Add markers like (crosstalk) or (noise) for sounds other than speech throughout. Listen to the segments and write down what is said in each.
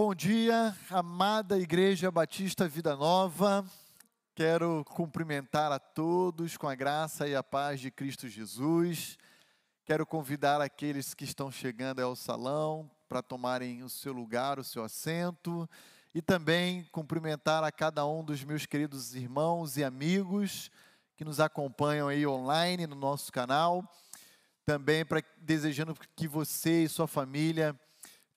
Bom dia, amada Igreja Batista Vida Nova. Quero cumprimentar a todos com a graça e a paz de Cristo Jesus. Quero convidar aqueles que estão chegando ao salão para tomarem o seu lugar, o seu assento, e também cumprimentar a cada um dos meus queridos irmãos e amigos que nos acompanham aí online no nosso canal. Também para desejando que você e sua família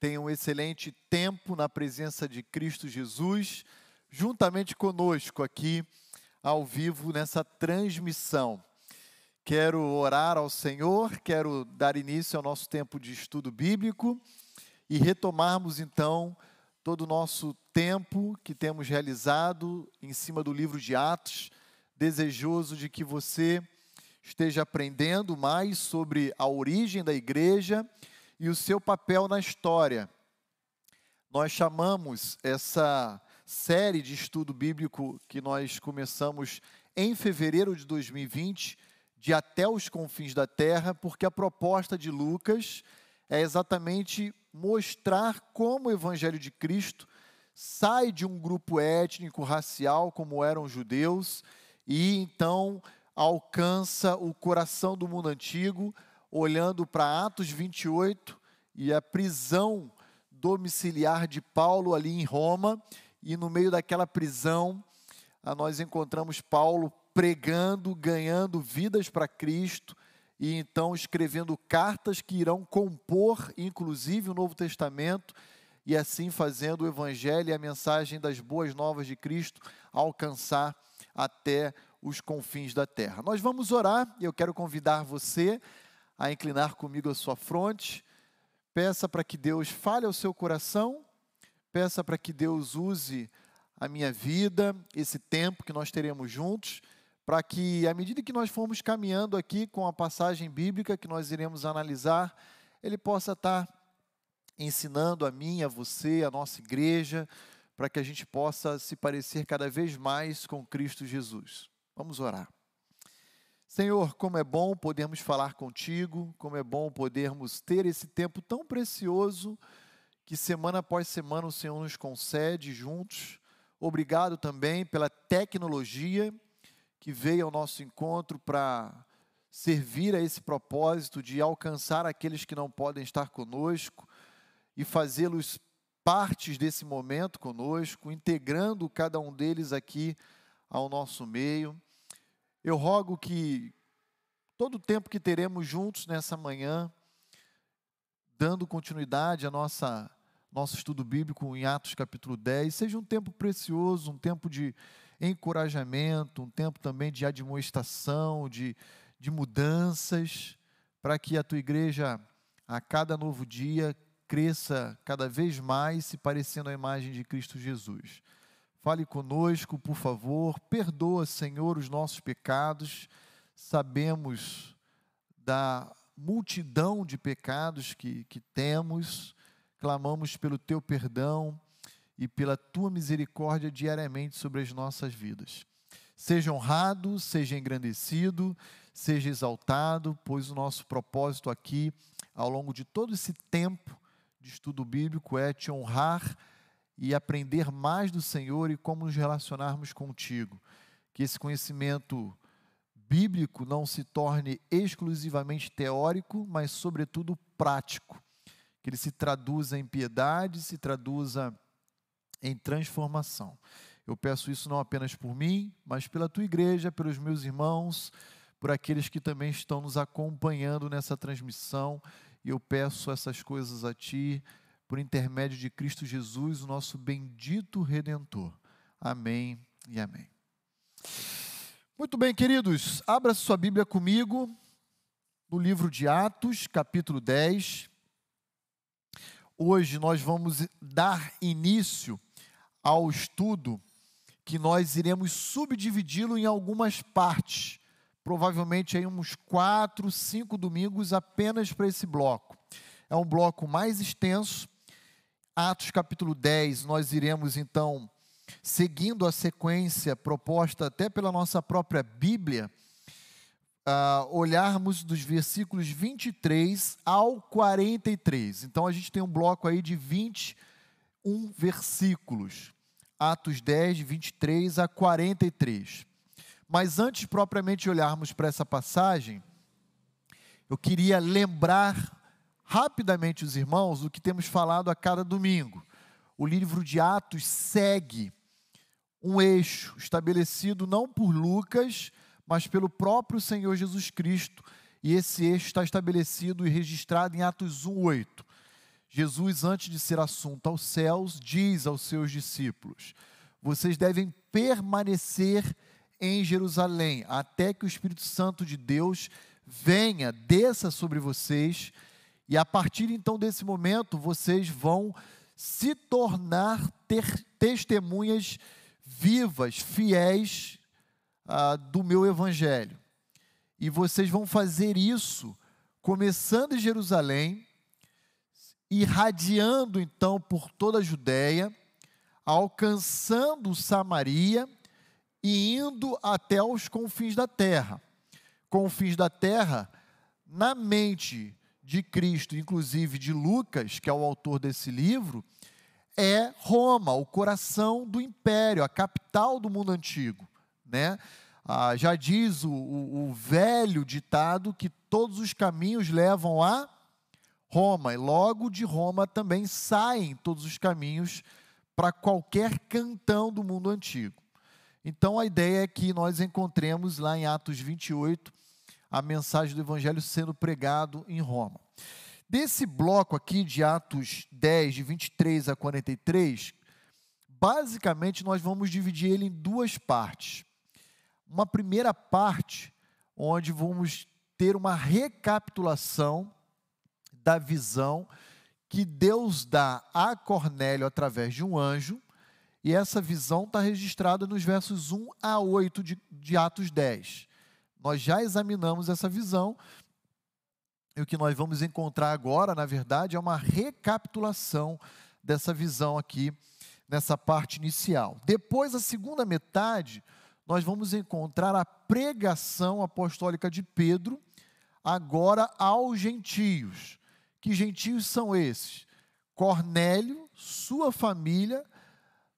tenha um excelente tempo na presença de Cristo Jesus, juntamente conosco aqui ao vivo nessa transmissão. Quero orar ao Senhor, quero dar início ao nosso tempo de estudo bíblico e retomarmos então todo o nosso tempo que temos realizado em cima do livro de Atos, desejoso de que você esteja aprendendo mais sobre a origem da igreja e o seu papel na história. Nós chamamos essa série de estudo bíblico que nós começamos em fevereiro de 2020 de Até os Confins da Terra, porque a proposta de Lucas é exatamente mostrar como o Evangelho de Cristo sai de um grupo étnico, racial, como eram os judeus, e então alcança o coração do mundo antigo, olhando para Atos 28 e a prisão domiciliar de Paulo ali em Roma, e no meio daquela prisão, nós encontramos Paulo pregando, ganhando vidas para Cristo, e então escrevendo cartas que irão compor, inclusive, o Novo Testamento, e assim fazendo o Evangelho e a mensagem das boas novas de Cristo alcançar até os confins da terra. Nós vamos orar e eu quero convidar você a inclinar comigo a sua fronte. Peça para que Deus fale ao seu coração, peça para que Deus use a minha vida, esse tempo que nós teremos juntos, para que, à medida que nós formos caminhando aqui com a passagem bíblica que nós iremos analisar, Ele possa estar ensinando a mim, a você, a nossa igreja, para que a gente possa se parecer cada vez mais com Cristo Jesus. Vamos orar. Senhor, como é bom podermos falar contigo, como é bom podermos ter esse tempo tão precioso que semana após semana o Senhor nos concede juntos. Obrigado também pela tecnologia que veio ao nosso encontro para servir a esse propósito de alcançar aqueles que não podem estar conosco e fazê-los partes desse momento conosco, integrando cada um deles aqui ao nosso meio. Eu rogo que todo o tempo que teremos juntos nessa manhã, dando continuidade à nossa nosso estudo bíblico em Atos capítulo 10, seja um tempo precioso, um tempo de encorajamento, um tempo também de admoestação, de, de mudanças, para que a tua igreja, a cada novo dia, cresça cada vez mais se parecendo à imagem de Cristo Jesus. Fale conosco, por favor. Perdoa, Senhor, os nossos pecados. Sabemos da multidão de pecados que, que temos. Clamamos pelo teu perdão e pela tua misericórdia diariamente sobre as nossas vidas. Seja honrado, seja engrandecido, seja exaltado, pois o nosso propósito aqui, ao longo de todo esse tempo de estudo bíblico, é te honrar e aprender mais do Senhor e como nos relacionarmos contigo. Que esse conhecimento bíblico não se torne exclusivamente teórico, mas, sobretudo, prático. Que ele se traduza em piedade, se traduza em transformação. Eu peço isso não apenas por mim, mas pela tua igreja, pelos meus irmãos, por aqueles que também estão nos acompanhando nessa transmissão. E eu peço essas coisas a ti por intermédio de Cristo Jesus, o nosso bendito redentor. Amém e amém. Muito bem, queridos, abra sua Bíblia comigo no livro de Atos, capítulo 10. Hoje nós vamos dar início ao estudo que nós iremos subdividi-lo em algumas partes, provavelmente aí uns quatro, cinco domingos apenas para esse bloco. É um bloco mais extenso, Atos capítulo 10, nós iremos então, seguindo a sequência proposta até pela nossa própria Bíblia, uh, olharmos dos versículos 23 ao 43. Então a gente tem um bloco aí de 20, um versículos. Atos 10, 23 a 43. Mas antes propriamente olharmos para essa passagem, eu queria lembrar rapidamente os irmãos do que temos falado a cada domingo. O livro de Atos segue um eixo estabelecido não por Lucas, mas pelo próprio Senhor Jesus Cristo, e esse eixo está estabelecido e registrado em Atos 1:8. Jesus, antes de ser assunto aos céus, diz aos seus discípulos: Vocês devem permanecer em Jerusalém, até que o Espírito Santo de Deus venha, desça sobre vocês, e a partir então desse momento vocês vão se tornar testemunhas vivas, fiéis ah, do meu evangelho. E vocês vão fazer isso começando em Jerusalém, irradiando então por toda a Judéia, alcançando Samaria e indo até os confins da terra. Confins da terra, na mente de Cristo, inclusive de Lucas, que é o autor desse livro, é Roma, o coração do império, a capital do mundo antigo. Né? Ah, já diz o, o, o velho ditado que todos os caminhos levam a Roma, e logo de Roma também saem todos os caminhos para qualquer cantão do mundo antigo. Então a ideia é que nós encontremos lá em Atos 28 a mensagem do evangelho sendo pregado em Roma. Desse bloco aqui de Atos 10, de 23 a 43, basicamente nós vamos dividir ele em duas partes. Uma primeira parte, onde vamos ter uma recapitulação da visão que Deus dá a Cornélio através de um anjo, e essa visão está registrada nos versos 1 a 8 de, de Atos 10. Nós já examinamos essa visão, e o que nós vamos encontrar agora, na verdade, é uma recapitulação dessa visão aqui, nessa parte inicial. Depois, a segunda metade, nós vamos encontrar a pregação apostólica de Pedro, agora aos gentios. Que gentios são esses? Cornélio, sua família,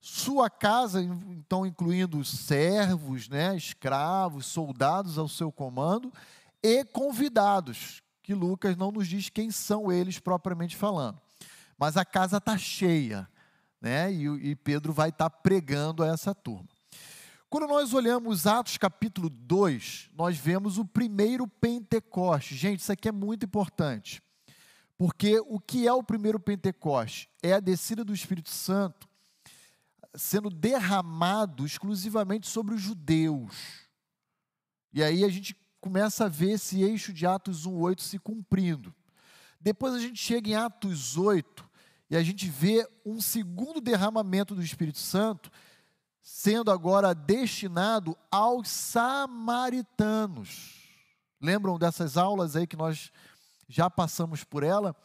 sua casa, então incluindo servos, né, escravos, soldados ao seu comando e convidados, que Lucas não nos diz quem são eles propriamente falando. Mas a casa está cheia, né, e, e, Pedro vai estar tá pregando a essa turma. Quando nós olhamos Atos capítulo 2, nós vemos o primeiro Pentecoste. Gente, isso aqui é muito importante. Porque o que é o primeiro Pentecoste? É a descida do Espírito Santo sendo derramado exclusivamente sobre os judeus. E aí a gente começa a ver esse eixo de Atos 1:8 se cumprindo. Depois a gente chega em Atos 8 e a gente vê um segundo derramamento do Espírito Santo sendo agora destinado aos samaritanos. Lembram dessas aulas aí que nós já passamos por ela,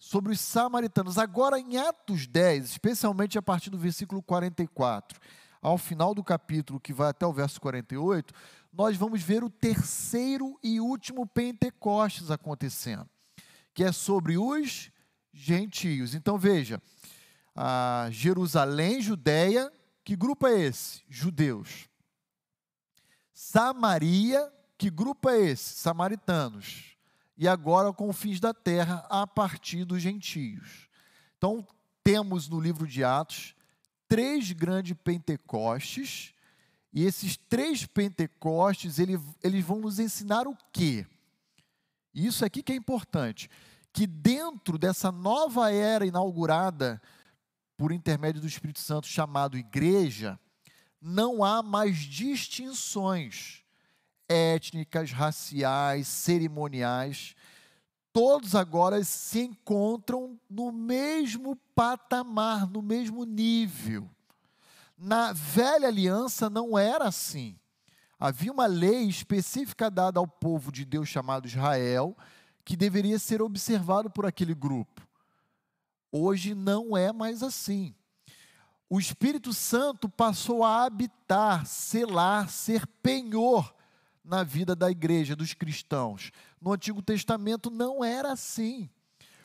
sobre os samaritanos. Agora, em Atos 10, especialmente a partir do versículo 44, ao final do capítulo, que vai até o verso 48, nós vamos ver o terceiro e último Pentecostes acontecendo, que é sobre os gentios. Então veja, Jerusalém, Judéia, que grupo é esse? Judeus. Samaria, que grupo é esse? Samaritanos e agora com fins da terra a partir dos gentios. Então, temos no livro de Atos três grandes Pentecostes, e esses três Pentecostes, ele, eles vão nos ensinar o quê? Isso aqui que é importante, que dentro dessa nova era inaugurada por intermédio do Espírito Santo chamado igreja, não há mais distinções étnicas, raciais, cerimoniais, todos agora se encontram no mesmo patamar, no mesmo nível. Na velha aliança não era assim. Havia uma lei específica dada ao povo de Deus chamado Israel, que deveria ser observado por aquele grupo. Hoje não é mais assim. O Espírito Santo passou a habitar, selar, ser penhor na vida da igreja, dos cristãos. No Antigo Testamento não era assim.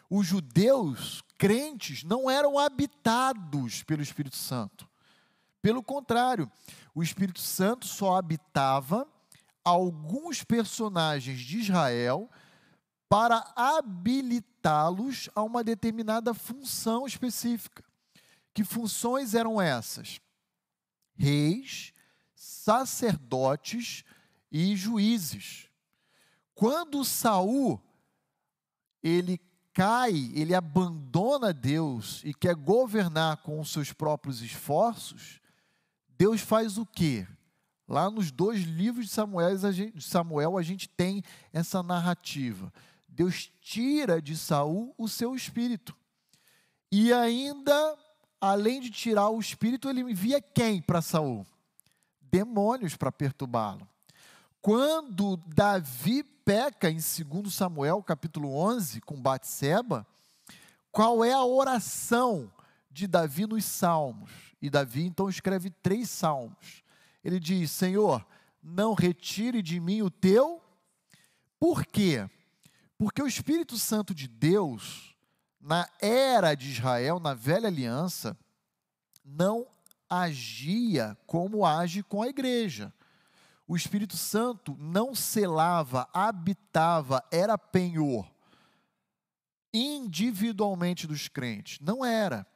Os judeus crentes não eram habitados pelo Espírito Santo. Pelo contrário, o Espírito Santo só habitava alguns personagens de Israel para habilitá-los a uma determinada função específica. Que funções eram essas? Reis, sacerdotes e juízes. Quando Saul ele cai, ele abandona Deus e quer governar com os seus próprios esforços, Deus faz o quê? Lá nos dois livros de Samuel, a gente, de Samuel, a gente tem essa narrativa. Deus tira de Saul o seu espírito. E ainda, além de tirar o espírito, ele envia quem para Saul? Demônios para perturbá-lo. Quando Davi peca em 2 Samuel, capítulo 11, com Batseba, qual é a oração de Davi nos salmos? E Davi então escreve três salmos. Ele diz: Senhor, não retire de mim o teu. Por quê? Porque o Espírito Santo de Deus, na era de Israel, na velha aliança, não agia como age com a igreja. O Espírito Santo não selava, habitava, era penhor individualmente dos crentes. Não era.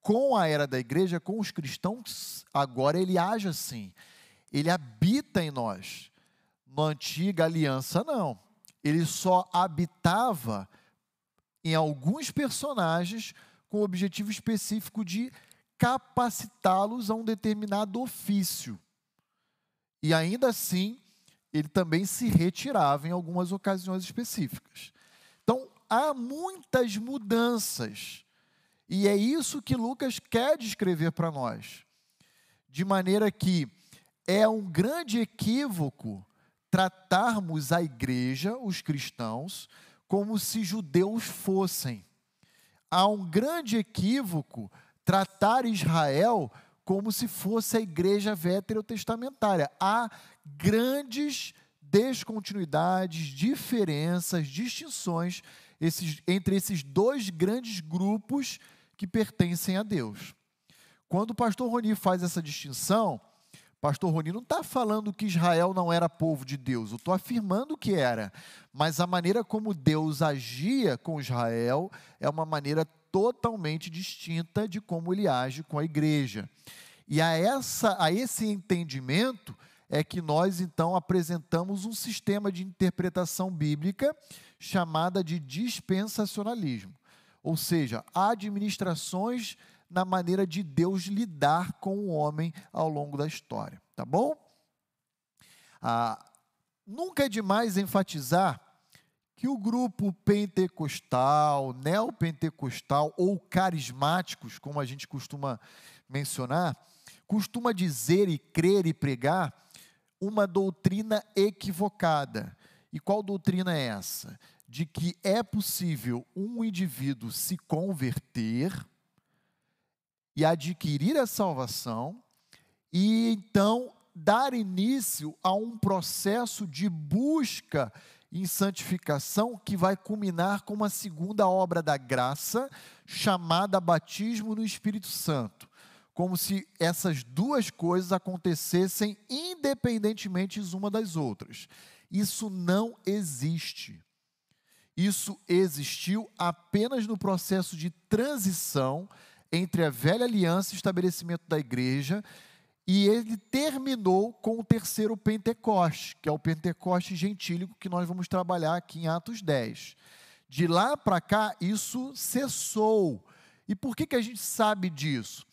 Com a era da igreja, com os cristãos, agora ele age assim. Ele habita em nós. Na antiga aliança, não ele só habitava em alguns personagens com o objetivo específico de capacitá-los a um determinado ofício. E ainda assim, ele também se retirava em algumas ocasiões específicas. Então, há muitas mudanças. E é isso que Lucas quer descrever para nós. De maneira que é um grande equívoco tratarmos a igreja, os cristãos, como se judeus fossem. Há um grande equívoco tratar Israel como se fosse a igreja veterotestamentária. Há grandes descontinuidades, diferenças, distinções esses, entre esses dois grandes grupos que pertencem a Deus. Quando o pastor Roni faz essa distinção, Pastor Roni não está falando que Israel não era povo de Deus, eu estou afirmando que era. Mas a maneira como Deus agia com Israel é uma maneira totalmente distinta de como ele age com a igreja. E a, essa, a esse entendimento é que nós então apresentamos um sistema de interpretação bíblica chamada de dispensacionalismo. Ou seja, administrações na maneira de Deus lidar com o homem ao longo da história, tá bom? Ah, nunca é demais enfatizar que o grupo pentecostal, neopentecostal ou carismáticos, como a gente costuma mencionar, costuma dizer e crer e pregar uma doutrina equivocada. E qual doutrina é essa? De que é possível um indivíduo se converter e adquirir a salvação, e então dar início a um processo de busca em santificação que vai culminar com uma segunda obra da graça, chamada batismo no Espírito Santo. Como se essas duas coisas acontecessem independentemente uma das outras. Isso não existe. Isso existiu apenas no processo de transição entre a velha aliança e estabelecimento da igreja, e ele terminou com o terceiro Pentecoste, que é o Pentecoste gentílico que nós vamos trabalhar aqui em Atos 10. De lá para cá, isso cessou. E por que, que a gente sabe disso?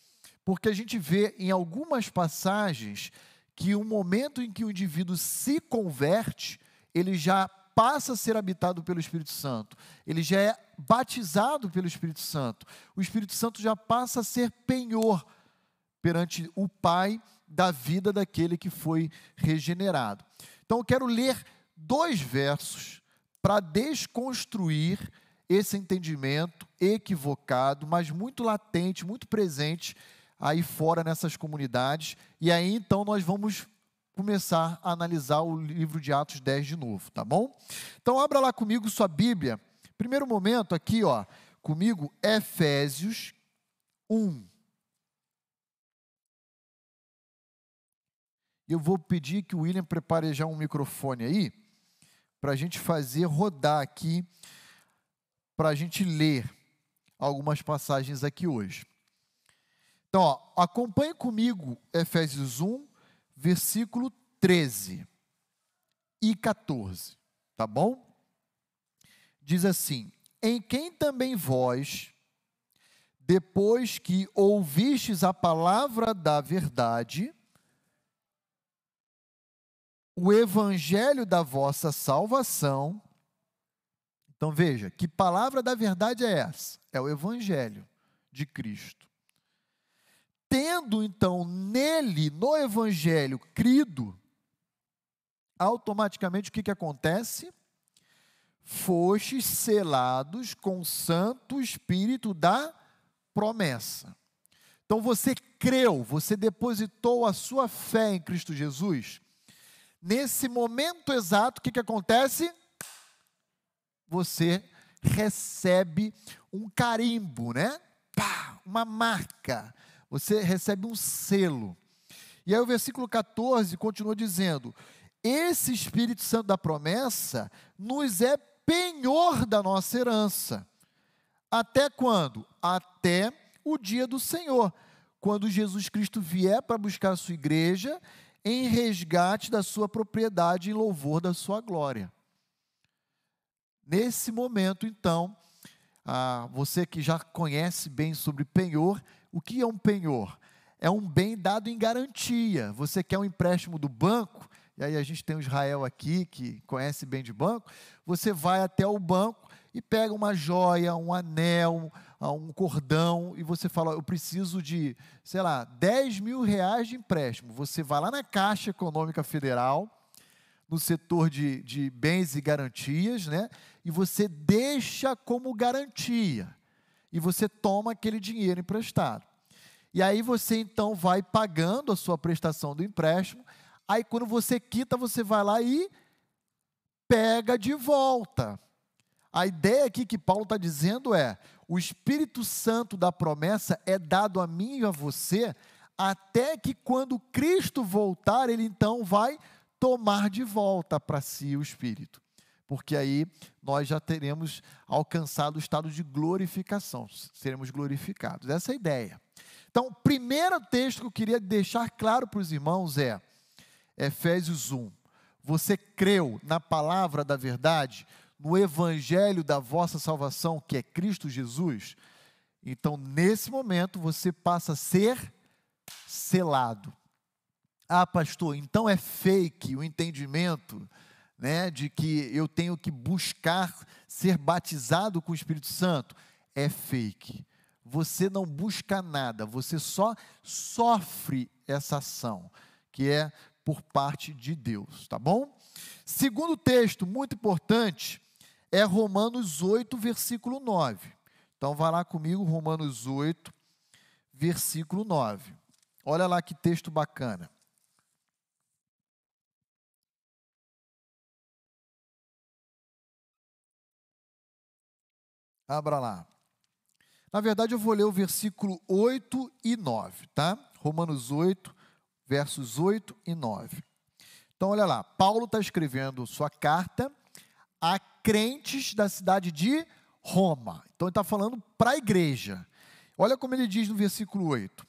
Porque a gente vê em algumas passagens que o momento em que o indivíduo se converte, ele já passa a ser habitado pelo Espírito Santo, ele já é batizado pelo Espírito Santo. O Espírito Santo já passa a ser penhor perante o Pai da vida daquele que foi regenerado. Então eu quero ler dois versos para desconstruir esse entendimento equivocado, mas muito latente, muito presente aí fora nessas comunidades. E aí então nós vamos começar a analisar o livro de Atos 10 de novo, tá bom? Então abra lá comigo sua Bíblia. Primeiro momento aqui, ó, comigo Efésios 1. Eu vou pedir que o William prepare já um microfone aí, para a gente fazer rodar aqui, para a gente ler algumas passagens aqui hoje. Então, ó, acompanhe comigo Efésios 1, versículo 13 e 14, tá bom? Diz assim: Em quem também vós, depois que ouvistes a palavra da verdade, o evangelho da vossa salvação. Então veja, que palavra da verdade é essa? É o evangelho de Cristo. Tendo então nele, no evangelho, crido, automaticamente o que, que acontece? Fostes selados com o Santo Espírito da promessa. Então você creu, você depositou a sua fé em Cristo Jesus. Nesse momento exato, o que, que acontece? Você recebe um carimbo, né? Pá, uma marca. Você recebe um selo. E aí o versículo 14 continua dizendo: Esse Espírito Santo da promessa nos é penhor da nossa herança. Até quando? Até o dia do Senhor, quando Jesus Cristo vier para buscar a sua igreja em resgate da sua propriedade em louvor da sua glória. Nesse momento, então, ah, você que já conhece bem sobre penhor, o que é um penhor? É um bem dado em garantia. Você quer um empréstimo do banco, e aí a gente tem o Israel aqui, que conhece bem de banco, você vai até o banco e pega uma joia, um anel, um cordão, e você fala, eu preciso de, sei lá, 10 mil reais de empréstimo. Você vai lá na Caixa Econômica Federal, no setor de, de bens e garantias, né? E você deixa como garantia. E você toma aquele dinheiro emprestado. E aí você então vai pagando a sua prestação do empréstimo Aí quando você quita, você vai lá e pega de volta. A ideia aqui que Paulo está dizendo é: o Espírito Santo da promessa é dado a mim e a você, até que quando Cristo voltar, ele então vai tomar de volta para si o Espírito. Porque aí nós já teremos alcançado o estado de glorificação, seremos glorificados. Essa é a ideia. Então, o primeiro texto que eu queria deixar claro para os irmãos é Efésios 1. Você creu na palavra da verdade, no evangelho da vossa salvação, que é Cristo Jesus? Então, nesse momento, você passa a ser selado. Ah, pastor, então é fake o entendimento né, de que eu tenho que buscar ser batizado com o Espírito Santo? É fake. Você não busca nada, você só sofre essa ação, que é por parte de Deus, tá bom? Segundo texto muito importante é Romanos 8, versículo 9. Então vá lá comigo, Romanos 8, versículo 9. Olha lá que texto bacana. Abra lá. Na verdade, eu vou ler o versículo 8 e 9, tá? Romanos 8, versos 8 e 9. Então, olha lá, Paulo está escrevendo sua carta a crentes da cidade de Roma. Então, ele está falando para a igreja. Olha como ele diz no versículo 8: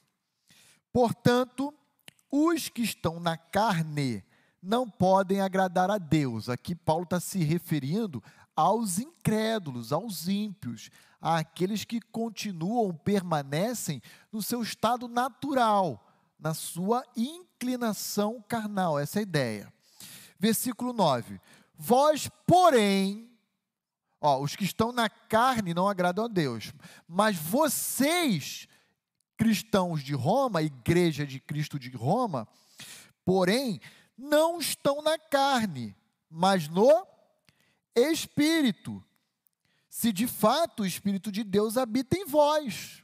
Portanto, os que estão na carne não podem agradar a Deus. Aqui, Paulo está se referindo aos incrédulos, aos ímpios, àqueles que continuam, permanecem no seu estado natural na sua inclinação carnal, essa é a ideia. Versículo 9: Vós, porém, ó, os que estão na carne não agradam a Deus, mas vocês, cristãos de Roma, igreja de Cristo de Roma, porém, não estão na carne, mas no Espírito. Se de fato o Espírito de Deus habita em vós.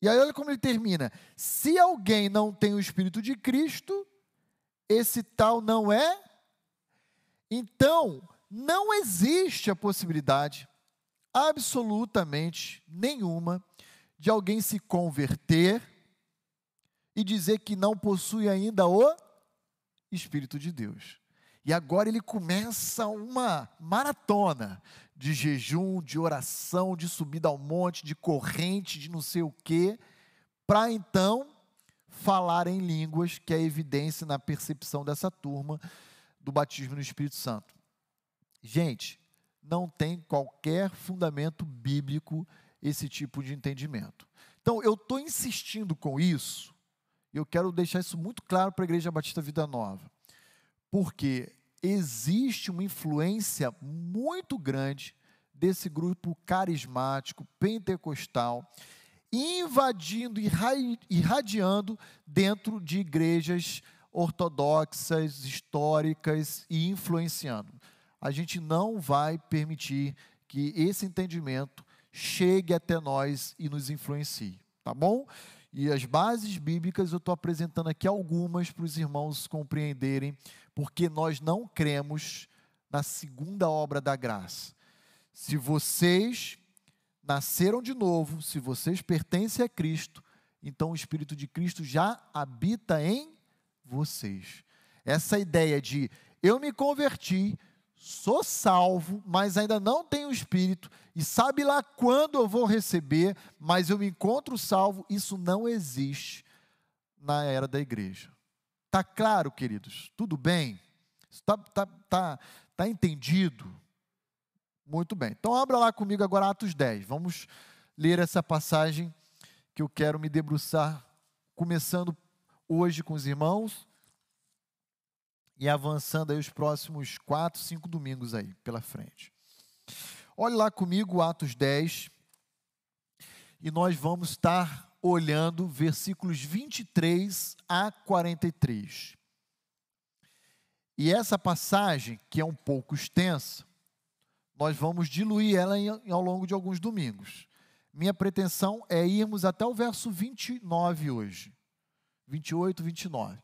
E aí olha como ele termina: se alguém não tem o Espírito de Cristo, esse tal não é. Então, não existe a possibilidade absolutamente nenhuma de alguém se converter e dizer que não possui ainda o Espírito de Deus. E agora ele começa uma maratona de jejum, de oração, de subida ao monte, de corrente, de não sei o quê, para então falar em línguas, que é evidência na percepção dessa turma do batismo no Espírito Santo. Gente, não tem qualquer fundamento bíblico esse tipo de entendimento. Então, eu estou insistindo com isso, e eu quero deixar isso muito claro para a Igreja Batista Vida Nova, porque existe uma influência muito grande desse grupo carismático, pentecostal, invadindo e irradiando dentro de igrejas ortodoxas, históricas e influenciando a gente não vai permitir que esse entendimento chegue até nós e nos influencie, tá bom? E as bases bíblicas eu estou apresentando aqui algumas para os irmãos compreenderem, porque nós não cremos na segunda obra da graça. Se vocês nasceram de novo, se vocês pertencem a Cristo, então o Espírito de Cristo já habita em vocês. Essa ideia de eu me converti, sou salvo, mas ainda não tenho Espírito, e sabe lá quando eu vou receber, mas eu me encontro salvo, isso não existe na era da igreja. Está claro, queridos? Tudo bem? Está tá, tá, tá entendido? Muito bem. Então, abra lá comigo agora Atos 10. Vamos ler essa passagem que eu quero me debruçar, começando hoje com os irmãos e avançando aí os próximos quatro, cinco domingos aí pela frente. Olhe lá comigo Atos 10 e nós vamos estar olhando versículos 23 a 43. E essa passagem, que é um pouco extensa, nós vamos diluir ela em, ao longo de alguns domingos. Minha pretensão é irmos até o verso 29 hoje. 28, 29.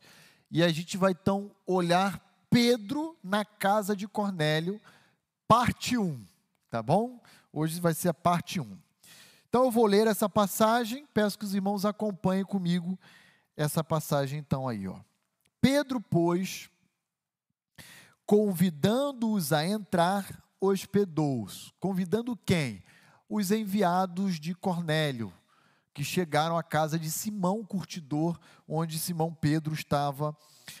E a gente vai então olhar Pedro na casa de Cornélio, parte 1, tá bom? Hoje vai ser a parte 1. Então eu vou ler essa passagem, peço que os irmãos acompanhem comigo essa passagem então aí, ó. Pedro, pois, convidando-os a entrar, hospedou-os. Convidando quem? Os enviados de Cornélio, que chegaram à casa de Simão Curtidor, onde Simão Pedro estava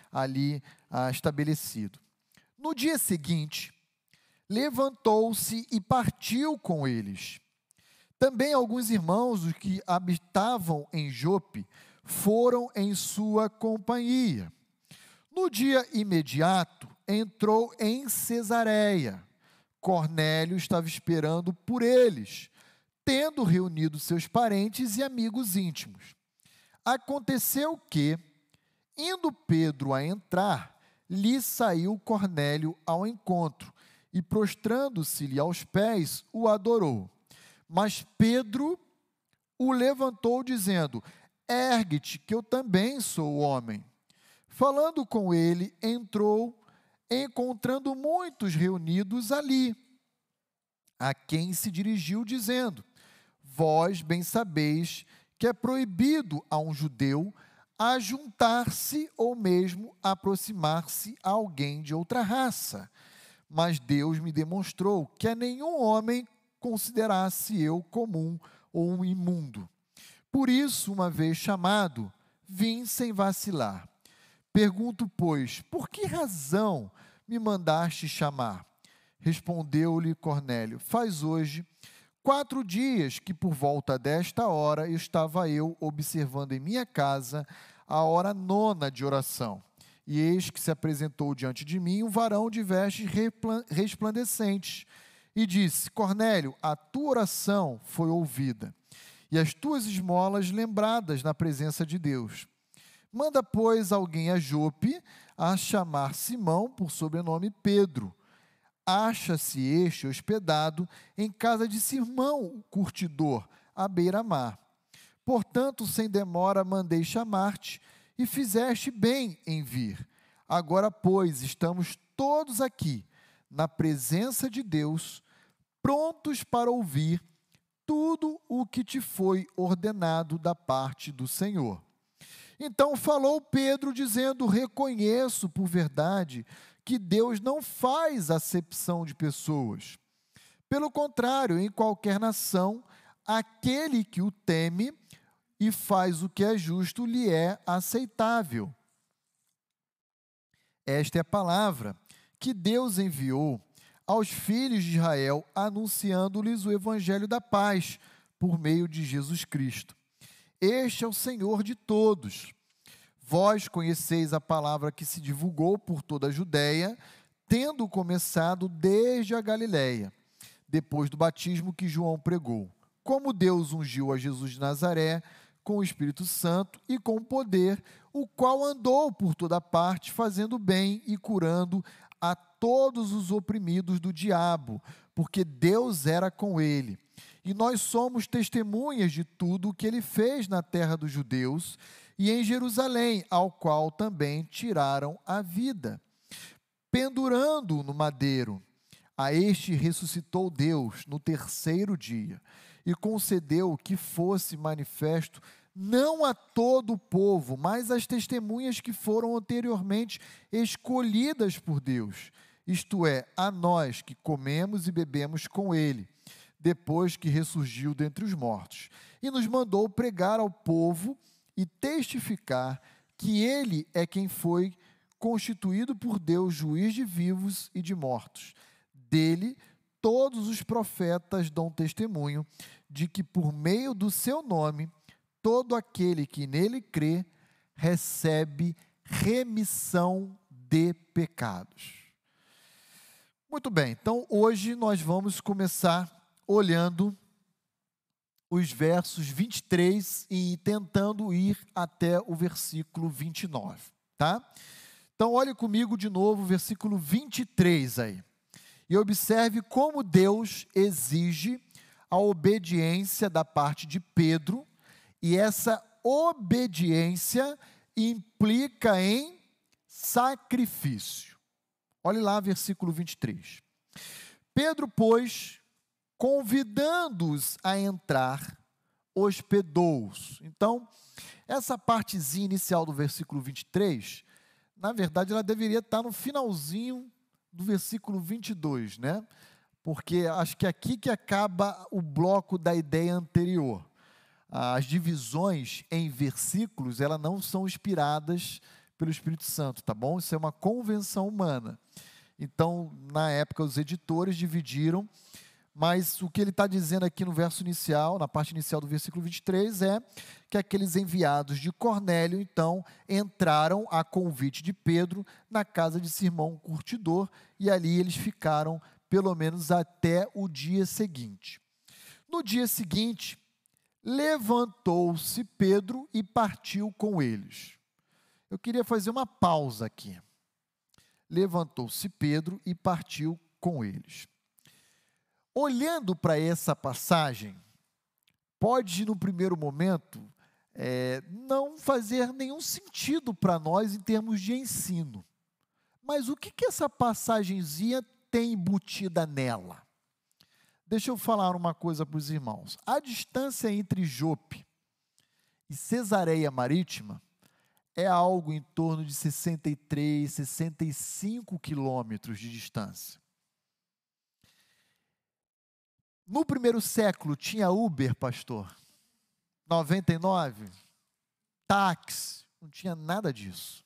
ali ah, estabelecido. No dia seguinte, levantou-se e partiu com eles. Também alguns irmãos, os que habitavam em Jope, foram em sua companhia. No dia imediato, entrou em Cesareia. Cornélio estava esperando por eles tendo reunido seus parentes e amigos íntimos. Aconteceu que, indo Pedro a entrar, lhe saiu Cornélio ao encontro e, prostrando-se-lhe aos pés, o adorou. Mas Pedro o levantou, dizendo: Ergue-te, que eu também sou homem. Falando com ele, entrou, encontrando muitos reunidos ali, a quem se dirigiu, dizendo: Vós bem sabeis que é proibido a um judeu ajuntar-se ou mesmo aproximar-se a alguém de outra raça. Mas Deus me demonstrou que a nenhum homem considerasse eu comum ou um imundo. Por isso, uma vez chamado, vim sem vacilar. Pergunto, pois, por que razão me mandaste chamar? Respondeu-lhe Cornélio: Faz hoje quatro dias que, por volta desta hora, estava eu observando em minha casa a hora nona de oração. E eis que se apresentou diante de mim um varão de vestes resplandecentes e disse: Cornélio, a tua oração foi ouvida e as tuas esmolas lembradas na presença de Deus. Manda, pois, alguém a Jope a chamar Simão, por sobrenome Pedro acha-se este hospedado em casa de Simão, curtidor, à beira-mar. Portanto, sem demora, mandei chamar-te e fizeste bem em vir. Agora, pois, estamos todos aqui, na presença de Deus, prontos para ouvir tudo o que te foi ordenado da parte do Senhor. Então falou Pedro, dizendo: Reconheço por verdade que Deus não faz acepção de pessoas. Pelo contrário, em qualquer nação, aquele que o teme e faz o que é justo lhe é aceitável. Esta é a palavra que Deus enviou aos filhos de Israel, anunciando-lhes o evangelho da paz por meio de Jesus Cristo. Este é o Senhor de todos. Vós conheceis a palavra que se divulgou por toda a Judéia, tendo começado desde a Galiléia, depois do batismo que João pregou. Como Deus ungiu a Jesus de Nazaré com o Espírito Santo e com poder, o qual andou por toda parte, fazendo bem e curando a todos os oprimidos do diabo, porque Deus era com ele. E nós somos testemunhas de tudo o que ele fez na terra dos judeus e em Jerusalém, ao qual também tiraram a vida, pendurando-o no madeiro. A este ressuscitou Deus no terceiro dia e concedeu que fosse manifesto não a todo o povo, mas às testemunhas que foram anteriormente escolhidas por Deus isto é, a nós que comemos e bebemos com ele, depois que ressurgiu dentre os mortos, e nos mandou pregar ao povo e testificar que ele é quem foi constituído por Deus juiz de vivos e de mortos. Dele, todos os profetas dão testemunho de que por meio do seu nome, todo aquele que nele crê recebe remissão de pecados. Muito bem, então hoje nós vamos começar olhando os versos 23 e tentando ir até o versículo 29, tá? Então olhe comigo de novo o versículo 23 aí. E observe como Deus exige a obediência da parte de Pedro, e essa obediência implica em sacrifício. Olhe lá, versículo 23. Pedro, pois, convidando-os a entrar, hospedou-os. Então, essa partezinha inicial do versículo 23, na verdade, ela deveria estar no finalzinho do versículo 22, né? Porque acho que é aqui que acaba o bloco da ideia anterior. As divisões em versículos, elas não são inspiradas pelo Espírito Santo, tá bom? Isso é uma convenção humana. Então, na época, os editores dividiram, mas o que ele está dizendo aqui no verso inicial, na parte inicial do versículo 23, é que aqueles enviados de Cornélio, então, entraram a convite de Pedro na casa de Simão Curtidor, e ali eles ficaram pelo menos até o dia seguinte. No dia seguinte, levantou-se Pedro e partiu com eles. Eu queria fazer uma pausa aqui. Levantou-se Pedro e partiu com eles. Olhando para essa passagem, pode, no primeiro momento, é, não fazer nenhum sentido para nós em termos de ensino. Mas o que, que essa passagenzinha tem embutida nela? Deixa eu falar uma coisa para os irmãos. A distância entre Jope e Cesareia Marítima é algo em torno de 63, 65 quilômetros de distância. No primeiro século tinha Uber, pastor? 99? Táxi? Não tinha nada disso.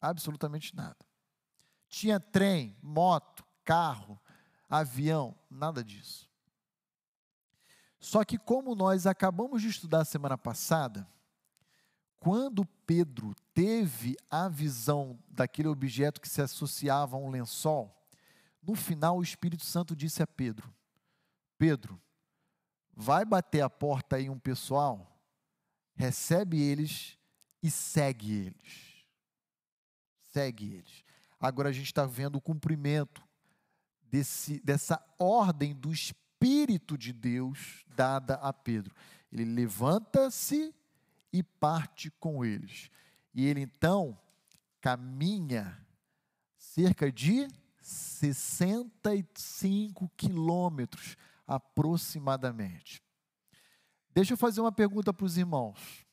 Absolutamente nada. Tinha trem, moto, carro, avião, nada disso. Só que, como nós acabamos de estudar semana passada, quando Pedro teve a visão daquele objeto que se associava a um lençol, no final o Espírito Santo disse a Pedro: Pedro, vai bater a porta aí um pessoal, recebe eles e segue eles. Segue eles. Agora a gente está vendo o cumprimento desse, dessa ordem do Espírito de Deus dada a Pedro. Ele levanta-se e parte com eles. E ele então caminha cerca de 65 quilômetros aproximadamente. Deixa eu fazer uma pergunta para os irmãos.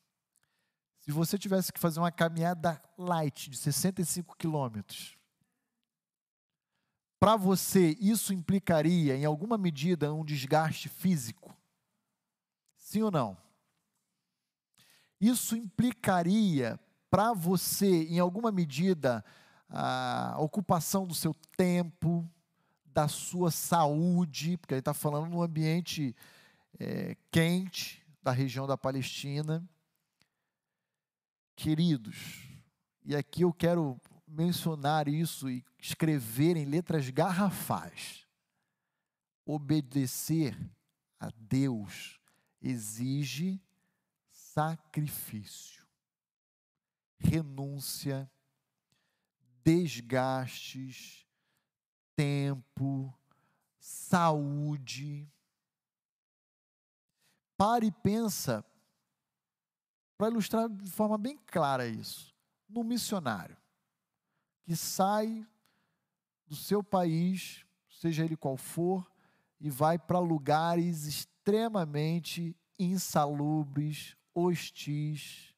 Se você tivesse que fazer uma caminhada light de 65 quilômetros, para você isso implicaria, em alguma medida, um desgaste físico? Sim ou não? Isso implicaria para você, em alguma medida, a ocupação do seu tempo, da sua saúde, porque ele está falando num ambiente é, quente da região da Palestina. Queridos, e aqui eu quero mencionar isso e escrever em letras garrafais. Obedecer a Deus exige sacrifício, renúncia, desgastes, tempo, saúde. Pare e pensa, para ilustrar de forma bem clara isso, no missionário que sai do seu país, seja ele qual for, e vai para lugares extremamente insalubres, hostis,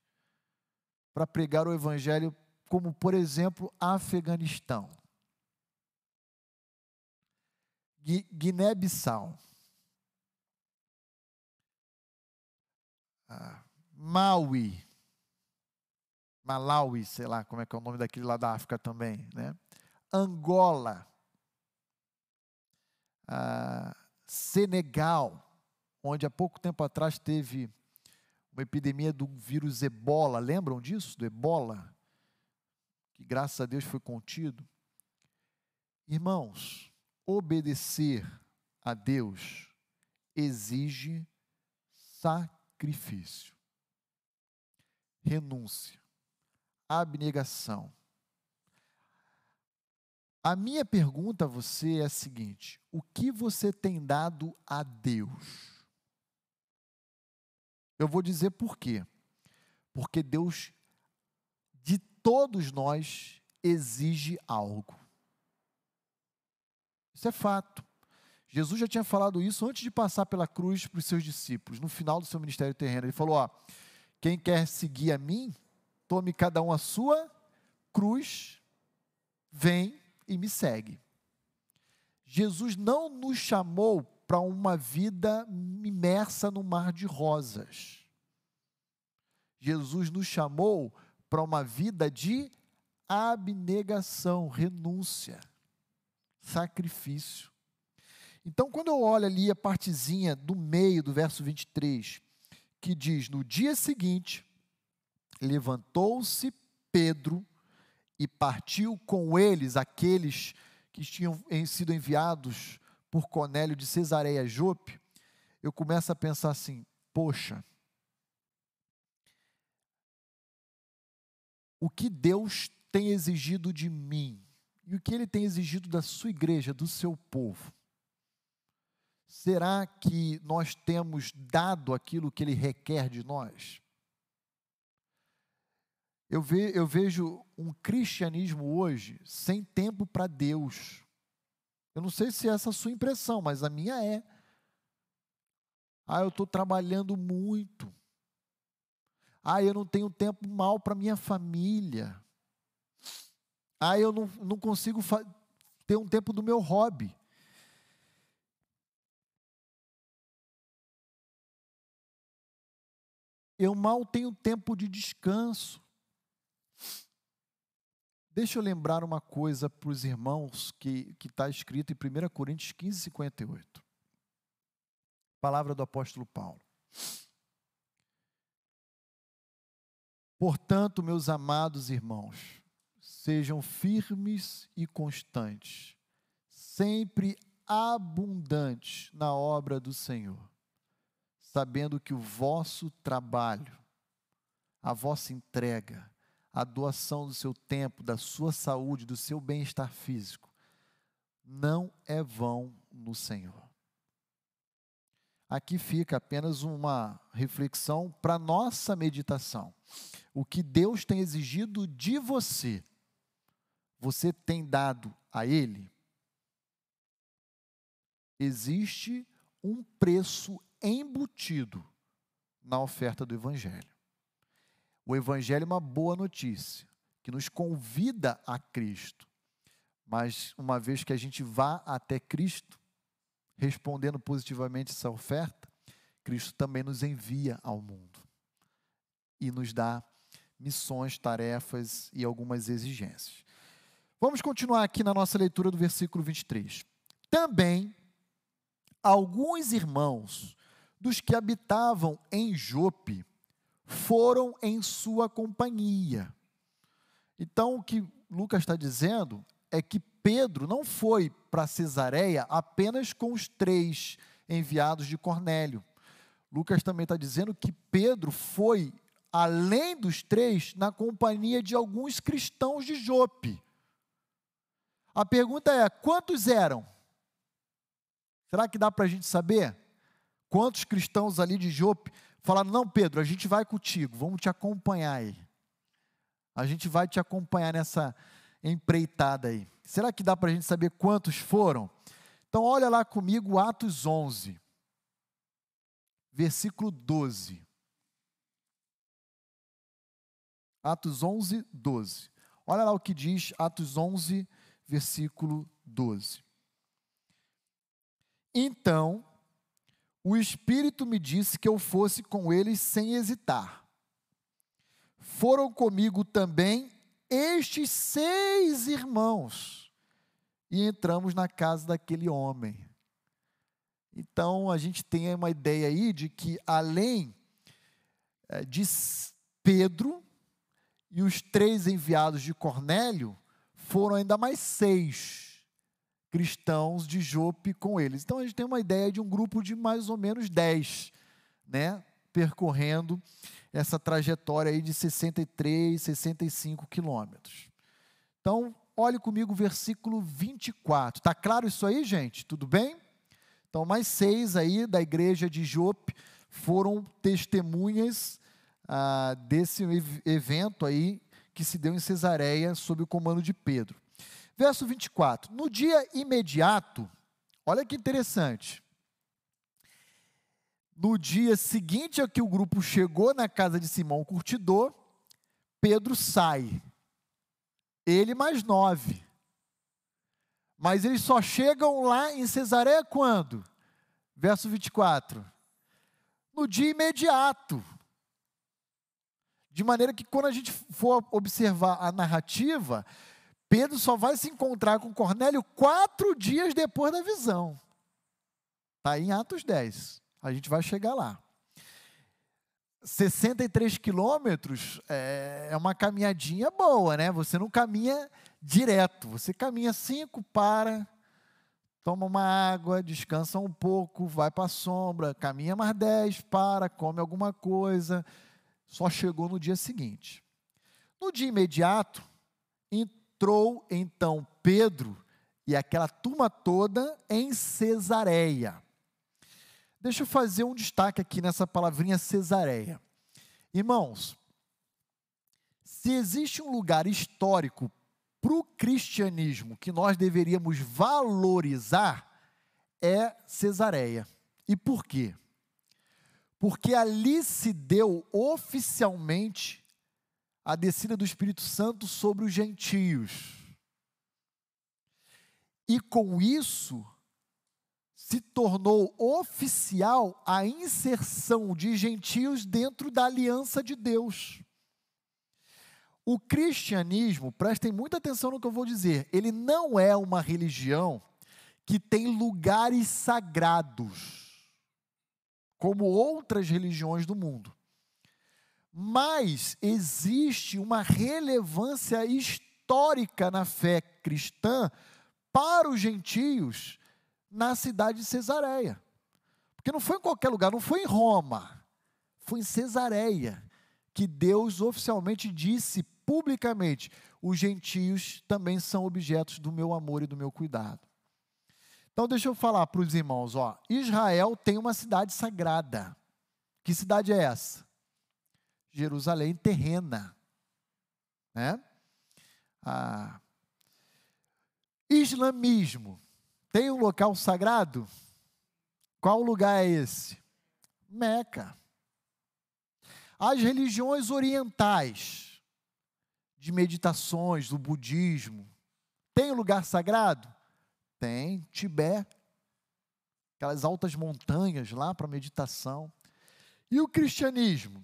para pregar o evangelho, como por exemplo, Afeganistão. Guiné-Bissau, ah, Maui, Malawi, sei lá como é que é o nome daquele lá da África também, né? Angola, ah, Senegal, onde há pouco tempo atrás teve uma epidemia do vírus ebola, lembram disso? Do ebola? Que graças a Deus foi contido. Irmãos, obedecer a Deus exige sacrifício, renúncia, abnegação. A minha pergunta a você é a seguinte: o que você tem dado a Deus? Eu vou dizer por quê. Porque Deus, de todos nós, exige algo. Isso é fato. Jesus já tinha falado isso antes de passar pela cruz para os seus discípulos, no final do seu ministério terreno. Ele falou: ó, quem quer seguir a mim, tome cada um a sua cruz, vem e me segue. Jesus não nos chamou para uma vida imersa no mar de rosas. Jesus nos chamou para uma vida de abnegação, renúncia, sacrifício. Então, quando eu olho ali a partezinha do meio do verso 23, que diz: No dia seguinte, levantou-se Pedro e partiu com eles aqueles que tinham sido enviados por Cornélio de Cesareia Jope, eu começo a pensar assim: poxa, o que Deus tem exigido de mim e o que Ele tem exigido da sua igreja, do seu povo. Será que nós temos dado aquilo que Ele requer de nós? Eu, ve, eu vejo um cristianismo hoje sem tempo para Deus. Eu não sei se é essa a sua impressão, mas a minha é. Ah, eu estou trabalhando muito. Ah, eu não tenho tempo mal para minha família. Ah, eu não, não consigo ter um tempo do meu hobby. Eu mal tenho tempo de descanso. Deixa eu lembrar uma coisa para os irmãos que está escrito em 1 Coríntios 15, 58. Palavra do apóstolo Paulo. Portanto, meus amados irmãos, sejam firmes e constantes, sempre abundantes na obra do Senhor, sabendo que o vosso trabalho, a vossa entrega, a doação do seu tempo, da sua saúde, do seu bem-estar físico, não é vão no Senhor. Aqui fica apenas uma reflexão para nossa meditação o que Deus tem exigido de você, você tem dado a Ele? existe um preço embutido na oferta do Evangelho. O Evangelho é uma boa notícia, que nos convida a Cristo. Mas uma vez que a gente vá até Cristo, respondendo positivamente essa oferta, Cristo também nos envia ao mundo e nos dá missões, tarefas e algumas exigências. Vamos continuar aqui na nossa leitura do versículo 23. Também alguns irmãos dos que habitavam em Jope foram em sua companhia. Então, o que Lucas está dizendo é que Pedro não foi para Cesareia apenas com os três enviados de Cornélio. Lucas também está dizendo que Pedro foi, além dos três, na companhia de alguns cristãos de Jope. A pergunta é: quantos eram? Será que dá para a gente saber? Quantos cristãos ali de Jope falaram: Não, Pedro, a gente vai contigo, vamos te acompanhar aí. A gente vai te acompanhar nessa empreitada aí. Será que dá para a gente saber quantos foram? Então, olha lá comigo Atos 11, versículo 12. Atos 11, 12. Olha lá o que diz Atos 11, versículo 12. Então, o Espírito me disse que eu fosse com eles sem hesitar. Foram comigo também estes seis irmãos, e entramos na casa daquele homem. Então a gente tem uma ideia aí de que além eh, de Pedro e os três enviados de Cornélio, foram ainda mais seis cristãos de Jope com eles. Então a gente tem uma ideia de um grupo de mais ou menos 10, né, percorrendo essa trajetória aí de 63, 65 quilômetros. Então, olhe comigo o versículo 24. Está claro isso aí, gente? Tudo bem? Então, mais seis aí da igreja de Jope foram testemunhas ah, desse evento aí que se deu em Cesareia sob o comando de Pedro. Verso 24: No dia imediato, olha que interessante. No dia seguinte a que o grupo chegou na casa de Simão Curtidor, Pedro sai. Ele mais nove. Mas eles só chegam lá em Cesareia quando? Verso 24. No dia imediato. De maneira que quando a gente for observar a narrativa, Pedro só vai se encontrar com Cornélio quatro dias depois da visão. Está em Atos 10. A gente vai chegar lá. 63 quilômetros é, é uma caminhadinha boa, né? Você não caminha direto. Você caminha cinco, para, toma uma água, descansa um pouco, vai para a sombra, caminha mais 10, para, come alguma coisa. Só chegou no dia seguinte. No dia imediato, entrou então Pedro e aquela turma toda em Cesareia. Deixa eu fazer um destaque aqui nessa palavrinha Cesareia. Irmãos, se existe um lugar histórico para o cristianismo que nós deveríamos valorizar, é Cesareia. E por quê? Porque ali se deu oficialmente a descida do Espírito Santo sobre os gentios. E com isso, se tornou oficial a inserção de gentios dentro da aliança de Deus. O cristianismo, prestem muita atenção no que eu vou dizer, ele não é uma religião que tem lugares sagrados, como outras religiões do mundo mas existe uma relevância histórica na fé cristã para os gentios na cidade de Cesareia. Porque não foi em qualquer lugar, não foi em Roma, foi em Cesareia que Deus oficialmente disse publicamente: os gentios também são objetos do meu amor e do meu cuidado. Então, deixa eu falar para os irmãos: ó, Israel tem uma cidade sagrada. Que cidade é essa? Jerusalém terrena. Né? Ah, islamismo tem um local sagrado? Qual lugar é esse? Meca. As religiões orientais, de meditações, do budismo, tem um lugar sagrado? Tem, Tibete. Aquelas altas montanhas lá para meditação. E o cristianismo?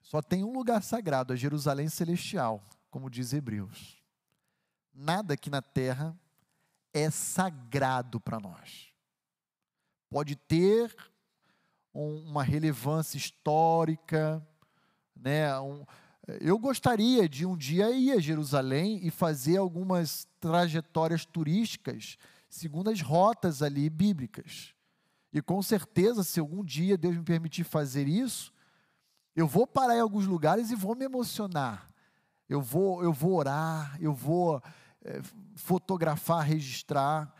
Só tem um lugar sagrado, a Jerusalém Celestial, como diz Hebreus. Nada aqui na terra é sagrado para nós. Pode ter uma relevância histórica, né? Eu gostaria de um dia ir a Jerusalém e fazer algumas trajetórias turísticas segundo as rotas ali bíblicas. E com certeza, se algum dia Deus me permitir fazer isso, eu vou parar em alguns lugares e vou me emocionar. Eu vou, eu vou orar, eu vou fotografar, registrar.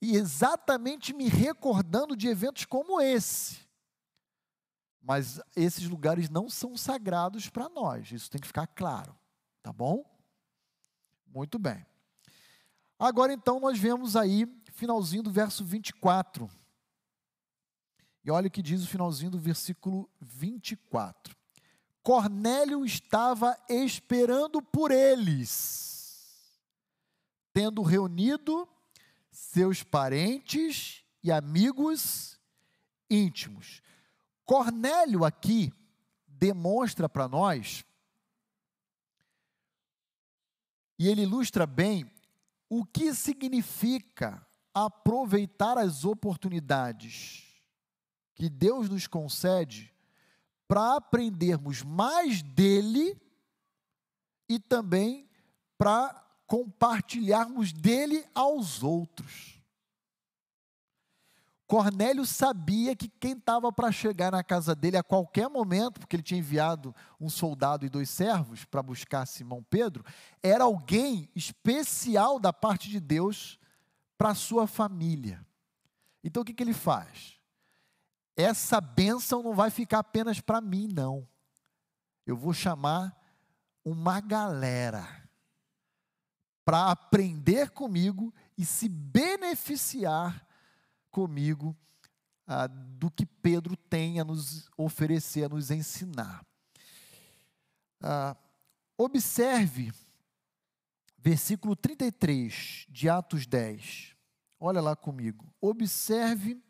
E exatamente me recordando de eventos como esse. Mas esses lugares não são sagrados para nós, isso tem que ficar claro, tá bom? Muito bem. Agora então nós vemos aí, finalzinho do verso 24. E olha o que diz o finalzinho do versículo 24. Cornélio estava esperando por eles, tendo reunido seus parentes e amigos íntimos. Cornélio aqui demonstra para nós, e ele ilustra bem, o que significa aproveitar as oportunidades que Deus nos concede para aprendermos mais dele e também para compartilharmos dele aos outros. Cornélio sabia que quem estava para chegar na casa dele a qualquer momento, porque ele tinha enviado um soldado e dois servos para buscar Simão Pedro, era alguém especial da parte de Deus para sua família. Então o que, que ele faz? Essa bênção não vai ficar apenas para mim, não. Eu vou chamar uma galera para aprender comigo e se beneficiar comigo ah, do que Pedro tem a nos oferecer, a nos ensinar. Ah, observe versículo 33 de Atos 10. Olha lá comigo. Observe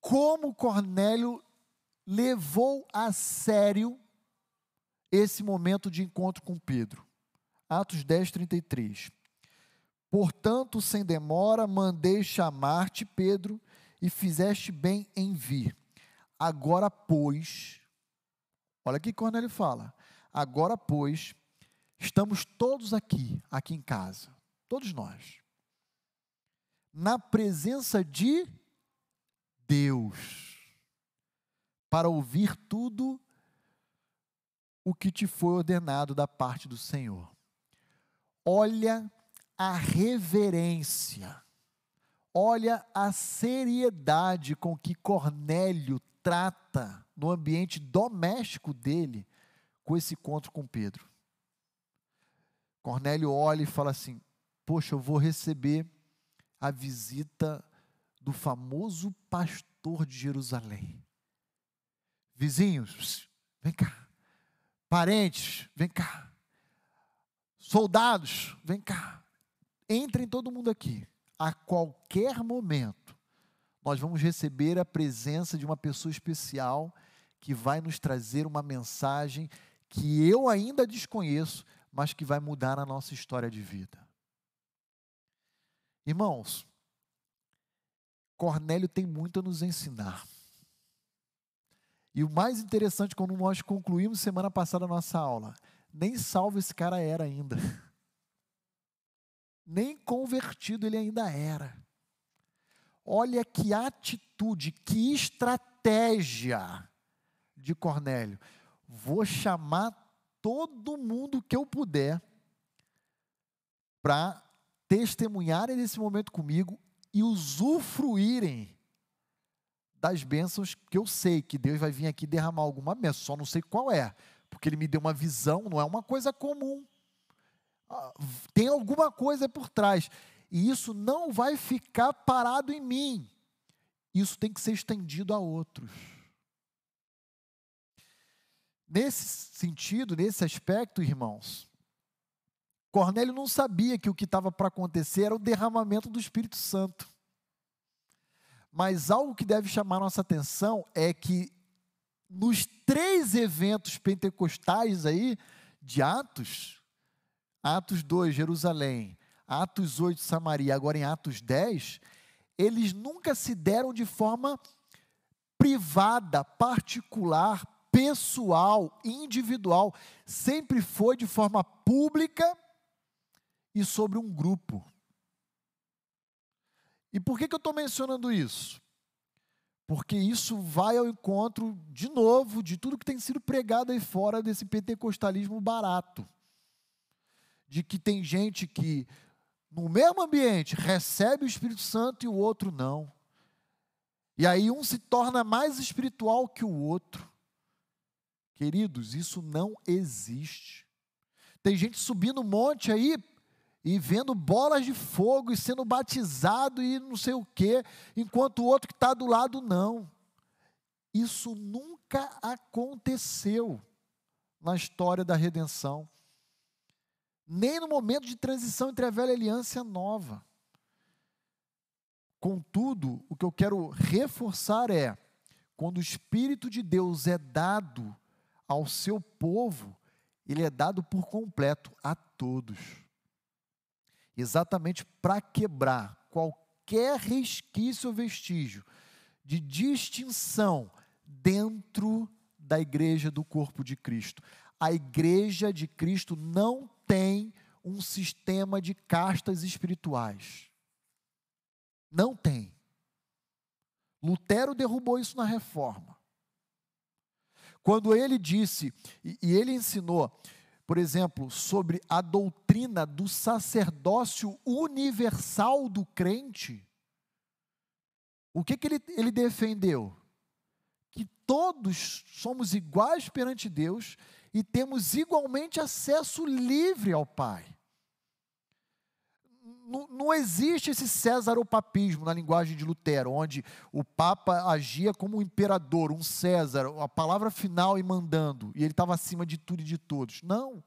como Cornélio levou a sério esse momento de encontro com Pedro. Atos 10, 33. Portanto, sem demora, mandei chamar-te, Pedro, e fizeste bem em vir. Agora, pois, olha que Cornélio fala. Agora, pois, estamos todos aqui, aqui em casa, todos nós, na presença de Deus, para ouvir tudo o que te foi ordenado da parte do Senhor. Olha a reverência, olha a seriedade com que Cornélio trata no ambiente doméstico dele com esse encontro com Pedro. Cornélio olha e fala assim: Poxa, eu vou receber a visita do famoso pastor de Jerusalém. Vizinhos, vem cá. Parentes, vem cá. Soldados, vem cá. Entrem todo mundo aqui. A qualquer momento, nós vamos receber a presença de uma pessoa especial que vai nos trazer uma mensagem que eu ainda desconheço, mas que vai mudar a nossa história de vida. Irmãos, Cornélio tem muito a nos ensinar. E o mais interessante, quando nós concluímos semana passada a nossa aula, nem salvo esse cara era ainda. (laughs) nem convertido ele ainda era. Olha que atitude, que estratégia de Cornélio. Vou chamar todo mundo que eu puder para testemunharem nesse momento comigo e usufruírem das bênçãos que eu sei que Deus vai vir aqui derramar alguma bênção, só não sei qual é, porque Ele me deu uma visão, não é uma coisa comum. Ah, tem alguma coisa por trás. E isso não vai ficar parado em mim. isso tem que ser estendido a outros. Nesse sentido, nesse aspecto, irmãos, Cornélio não sabia que o que estava para acontecer era o derramamento do Espírito Santo. Mas algo que deve chamar nossa atenção é que nos três eventos pentecostais aí de Atos, Atos 2, Jerusalém, Atos 8, Samaria, agora em Atos 10, eles nunca se deram de forma privada, particular, pessoal, individual, sempre foi de forma pública e sobre um grupo. E por que, que eu estou mencionando isso? Porque isso vai ao encontro, de novo, de tudo que tem sido pregado aí fora desse pentecostalismo barato. De que tem gente que, no mesmo ambiente, recebe o Espírito Santo e o outro não. E aí um se torna mais espiritual que o outro. Queridos, isso não existe. Tem gente subindo um monte aí e vendo bolas de fogo e sendo batizado e não sei o quê, enquanto o outro que está do lado não. Isso nunca aconteceu na história da redenção, nem no momento de transição entre a velha aliança e a nova. Contudo, o que eu quero reforçar é: quando o Espírito de Deus é dado ao seu povo, ele é dado por completo a todos exatamente para quebrar qualquer resquício ou vestígio de distinção dentro da igreja do corpo de Cristo. A igreja de Cristo não tem um sistema de castas espirituais. Não tem. Lutero derrubou isso na reforma. Quando ele disse, e, ele ensinou, por exemplo, sobre a doutrina do sacerdócio universal do crente, o que, que ele, ele defendeu? Que todos somos iguais perante Deus e temos igualmente acesso livre ao Pai não, existe esse Césaropapismo na linguagem de Lutero, onde o Papa agia como um imperador, um César, a palavra final e mandando, e ele estava acima de tudo e de todos. Não.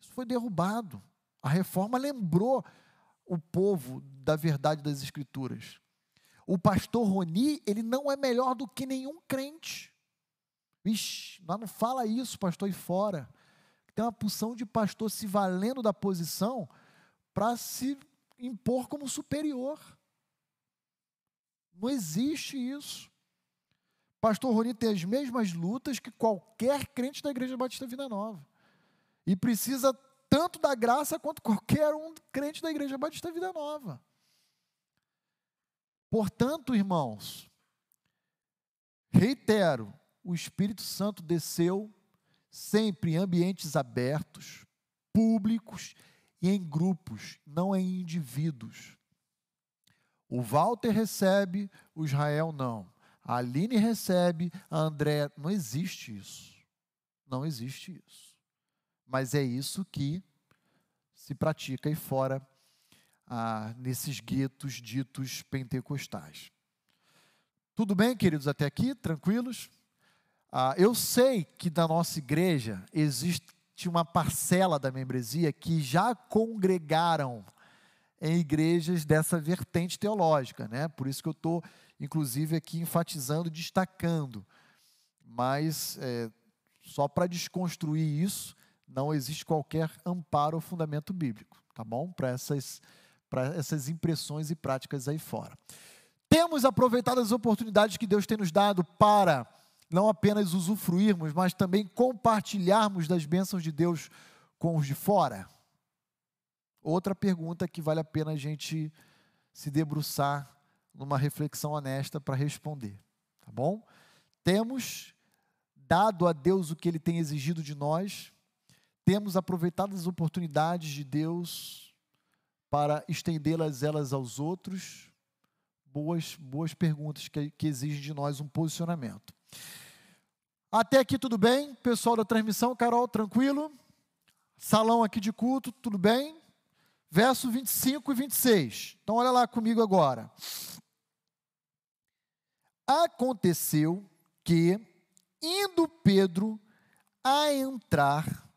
Isso foi derrubado. A reforma lembrou o povo da verdade das Escrituras. O pastor Roni, ele não é melhor do que nenhum crente. Ixi, lá não fala isso, pastor, e fora. Tem uma porção de pastor se valendo da posição para se impor como superior. Não existe isso. Pastor Roni tem as mesmas lutas que qualquer crente da Igreja Batista Vida Nova. E precisa tanto da graça quanto qualquer um crente da Igreja Batista Vida Nova. Portanto, irmãos, reitero, o Espírito Santo desceu sempre em ambientes abertos, públicos e em grupos, não em indivíduos. O Walter recebe, o Israel não. A Aline recebe, a André. Não existe isso. Não existe isso. Mas é isso que se pratica aí fora, ah, nesses guetos ditos pentecostais. Tudo bem, queridos, até aqui? Tranquilos? Ah, eu sei que na nossa igreja existe tinha uma parcela da membresia que já congregaram em igrejas dessa vertente teológica, né? Por isso que eu estou, inclusive, aqui enfatizando, destacando. Mas é, só para desconstruir isso, não existe qualquer amparo ou fundamento bíblico, tá bom? Para essas, essas impressões e práticas aí fora. Temos aproveitado as oportunidades que Deus tem nos dado para não apenas usufruirmos, mas também compartilharmos das bênçãos de Deus com os de fora? Outra pergunta que vale a pena a gente se debruçar numa reflexão honesta para responder, tá bom? Temos dado a Deus o que ele tem exigido de nós, temos aproveitado as oportunidades de Deus para estendê-las elas aos outros. Boas, boas perguntas que, que exigem de nós um posicionamento. Até aqui tudo bem? Pessoal da transmissão, Carol, tranquilo? Salão aqui de culto, tudo bem? Verso 25 e 26. Então olha lá comigo agora. Aconteceu que, indo Pedro a entrar,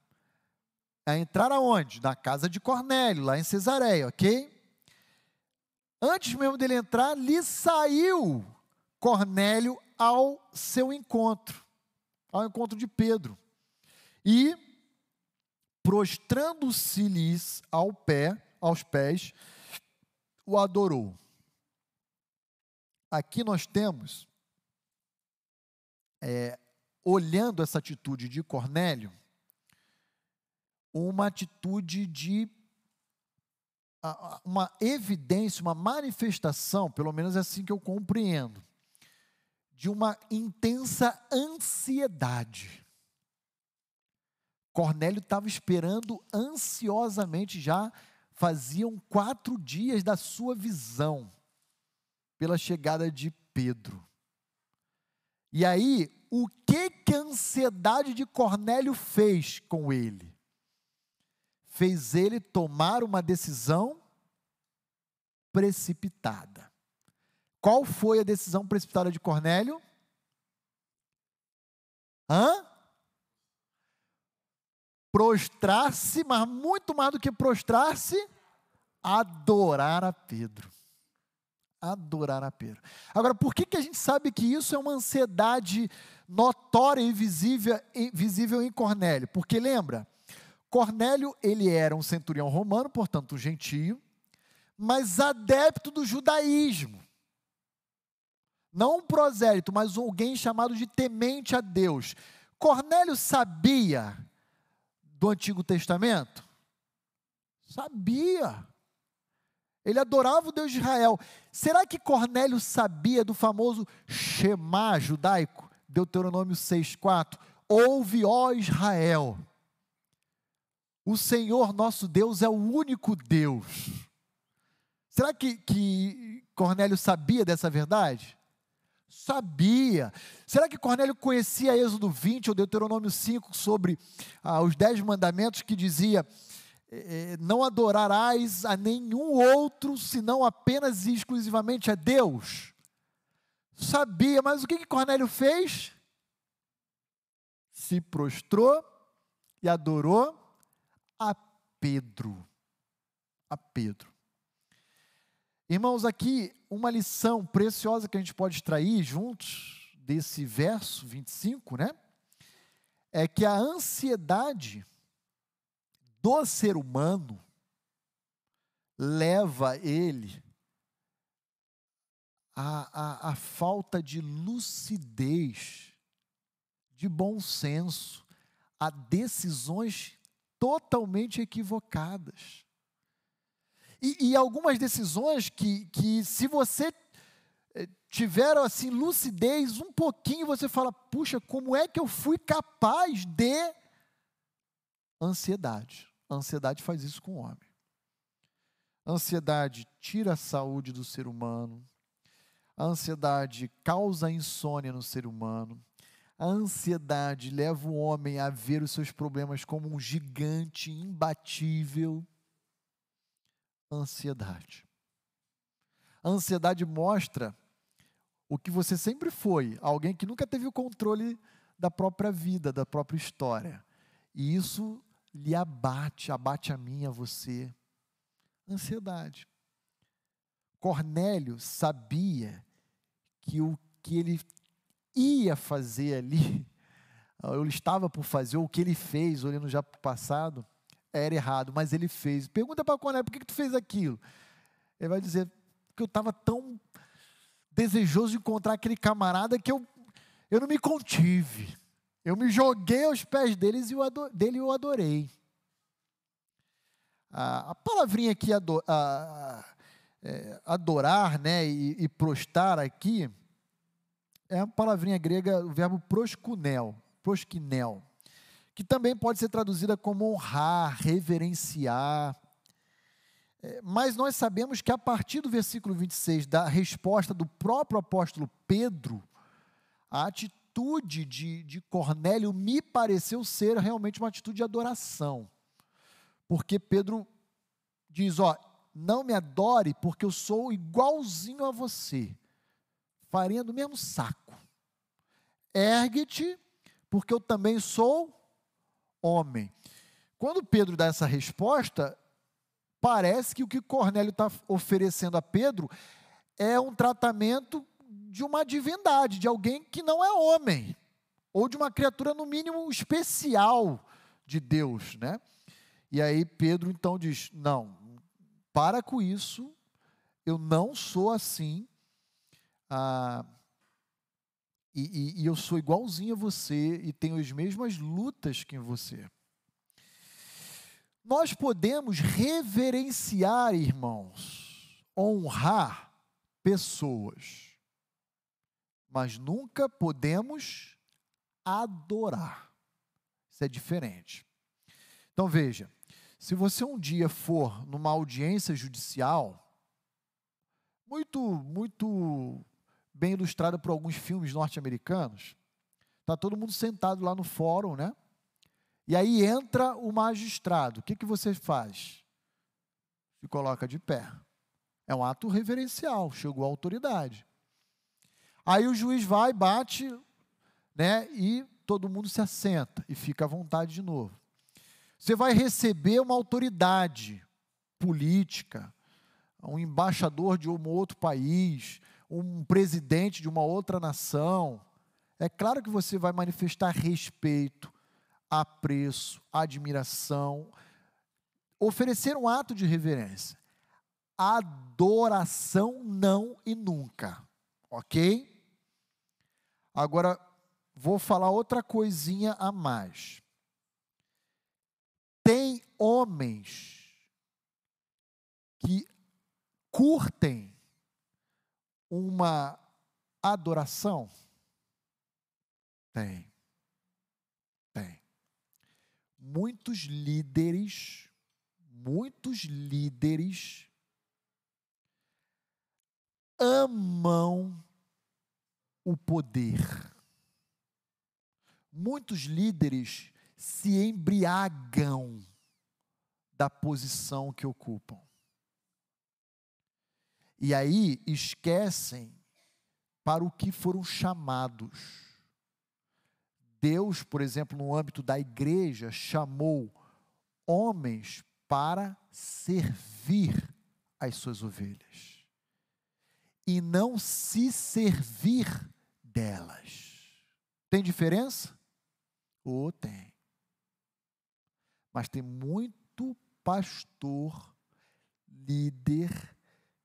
a entrar aonde? Na casa de Cornélio, lá em Cesareia, ok? Antes mesmo dele entrar, lhe saiu Cornélio ao seu encontro, ao encontro de Pedro. E prostrando-se-lhes ao pé, aos pés, o adorou. Aqui nós temos, é, olhando essa atitude de Cornélio, uma atitude de uma evidência, uma manifestação, pelo menos é assim que eu compreendo, de uma intensa ansiedade. Cornélio estava esperando ansiosamente já, faziam quatro dias da sua visão, pela chegada de Pedro. E aí, o que, que a ansiedade de Cornélio fez com ele? Fez ele tomar uma decisão precipitada. Qual foi a decisão precipitada de Cornélio? Hã? prostrar-se, mas muito mais do que prostrar-se, adorar a Pedro. Adorar a Pedro. Agora, por que, que a gente sabe que isso é uma ansiedade notória e visível, visível em Cornélio? Porque lembra, Cornélio ele era um centurião romano, portanto um gentio, mas adepto do judaísmo. Não um prosélito, mas alguém chamado de temente a Deus. Cornélio sabia do Antigo Testamento? Sabia. Ele adorava o Deus de Israel. Será que Cornélio sabia do famoso Shema judaico? Deuteronômio 6,4. Ouve, ó Israel. O Senhor nosso Deus é o único Deus. Será que, que Cornélio sabia dessa verdade? Sabia. Será que Cornélio conhecia Êxodo 20 ou Deuteronômio 5 sobre ah, os dez mandamentos que dizia eh, não adorarás a nenhum outro senão apenas e exclusivamente a Deus? Sabia, mas o que, que Cornélio fez? Se prostrou e adorou a Pedro. A Pedro. Irmãos, aqui uma lição preciosa que a gente pode extrair juntos desse verso 25, né? É que a ansiedade do ser humano leva ele à, à, à falta de lucidez, de bom senso, a decisões totalmente equivocadas. E, e algumas decisões que, que, se você eh, tiver assim lucidez um pouquinho, você fala: puxa, como é que eu fui capaz de ansiedade? A ansiedade faz isso com o homem. A ansiedade tira a saúde do ser humano. A ansiedade causa insônia no ser humano. A ansiedade leva o homem a ver os seus problemas como um gigante imbatível ansiedade. A ansiedade mostra o que você sempre foi, alguém que nunca teve o controle da própria vida, da própria história. E isso lhe abate, abate a mim, a você. Ansiedade. Cornélio sabia que o que ele ia fazer ali, (laughs) ou estava por fazer, ou o que ele fez, olhando já para o passado, era errado, mas ele fez. Pergunta para Cornélio, por que, que tu fez aquilo? Ele vai dizer, que eu estava tão desejoso de encontrar aquele camarada que eu, eu não me contive. Eu me joguei aos pés deles e o ador, dele eu adorei. A, a palavrinha aqui, ador, é, adorar né, e, e prostrar aqui, é a palavrinha grega, o verbo proskunel, proskinel que também pode ser traduzida como honrar, reverenciar. É, mas nós sabemos que a partir do versículo 26, da resposta do próprio apóstolo Pedro, a atitude de, de Cornélio me pareceu ser realmente uma atitude de adoração. Porque Pedro diz: Ó, não me adore, porque eu sou igualzinho a você. farinha do mesmo saco. Ergue-te, porque eu também sou homem. Quando Pedro dá essa resposta, parece que o que Cornélio está oferecendo a Pedro é um tratamento de uma divindade, de alguém que não é homem, ou de uma criatura, no mínimo, especial de Deus, né? E aí Pedro então diz: Não, para com isso, eu não sou assim, ah, e, e, e eu sou igualzinho a você e tenho as mesmas lutas que você. Nós podemos reverenciar, irmãos, honrar pessoas, mas nunca podemos adorar. Isso é diferente. Então veja, se você um dia for numa audiência judicial, muito, muito bem ilustrada por alguns filmes norte-americanos, está todo mundo sentado lá no fórum, né? E aí entra o magistrado. O que, que você faz? Se coloca de pé. É um ato reverencial, chegou a autoridade. Aí o juiz vai, bate, né? E todo mundo se assenta e fica à vontade de novo. Você vai receber uma autoridade política, um embaixador de um outro país, um presidente de uma outra nação. É claro que você vai manifestar respeito, apreço, admiração, oferecer um ato de reverência. Adoração não e nunca, ok? Agora, vou falar outra coisinha a mais. Tem homens que curtem uma adoração? Tem muitos líderes, muitos líderes amam o poder. Muitos líderes se embriagam da posição que ocupam. E aí esquecem para o que foram chamados. Deus, por exemplo, no âmbito da igreja, chamou homens para servir as suas ovelhas e não se servir delas. Tem diferença? Ou oh, tem. Mas tem muito pastor, líder,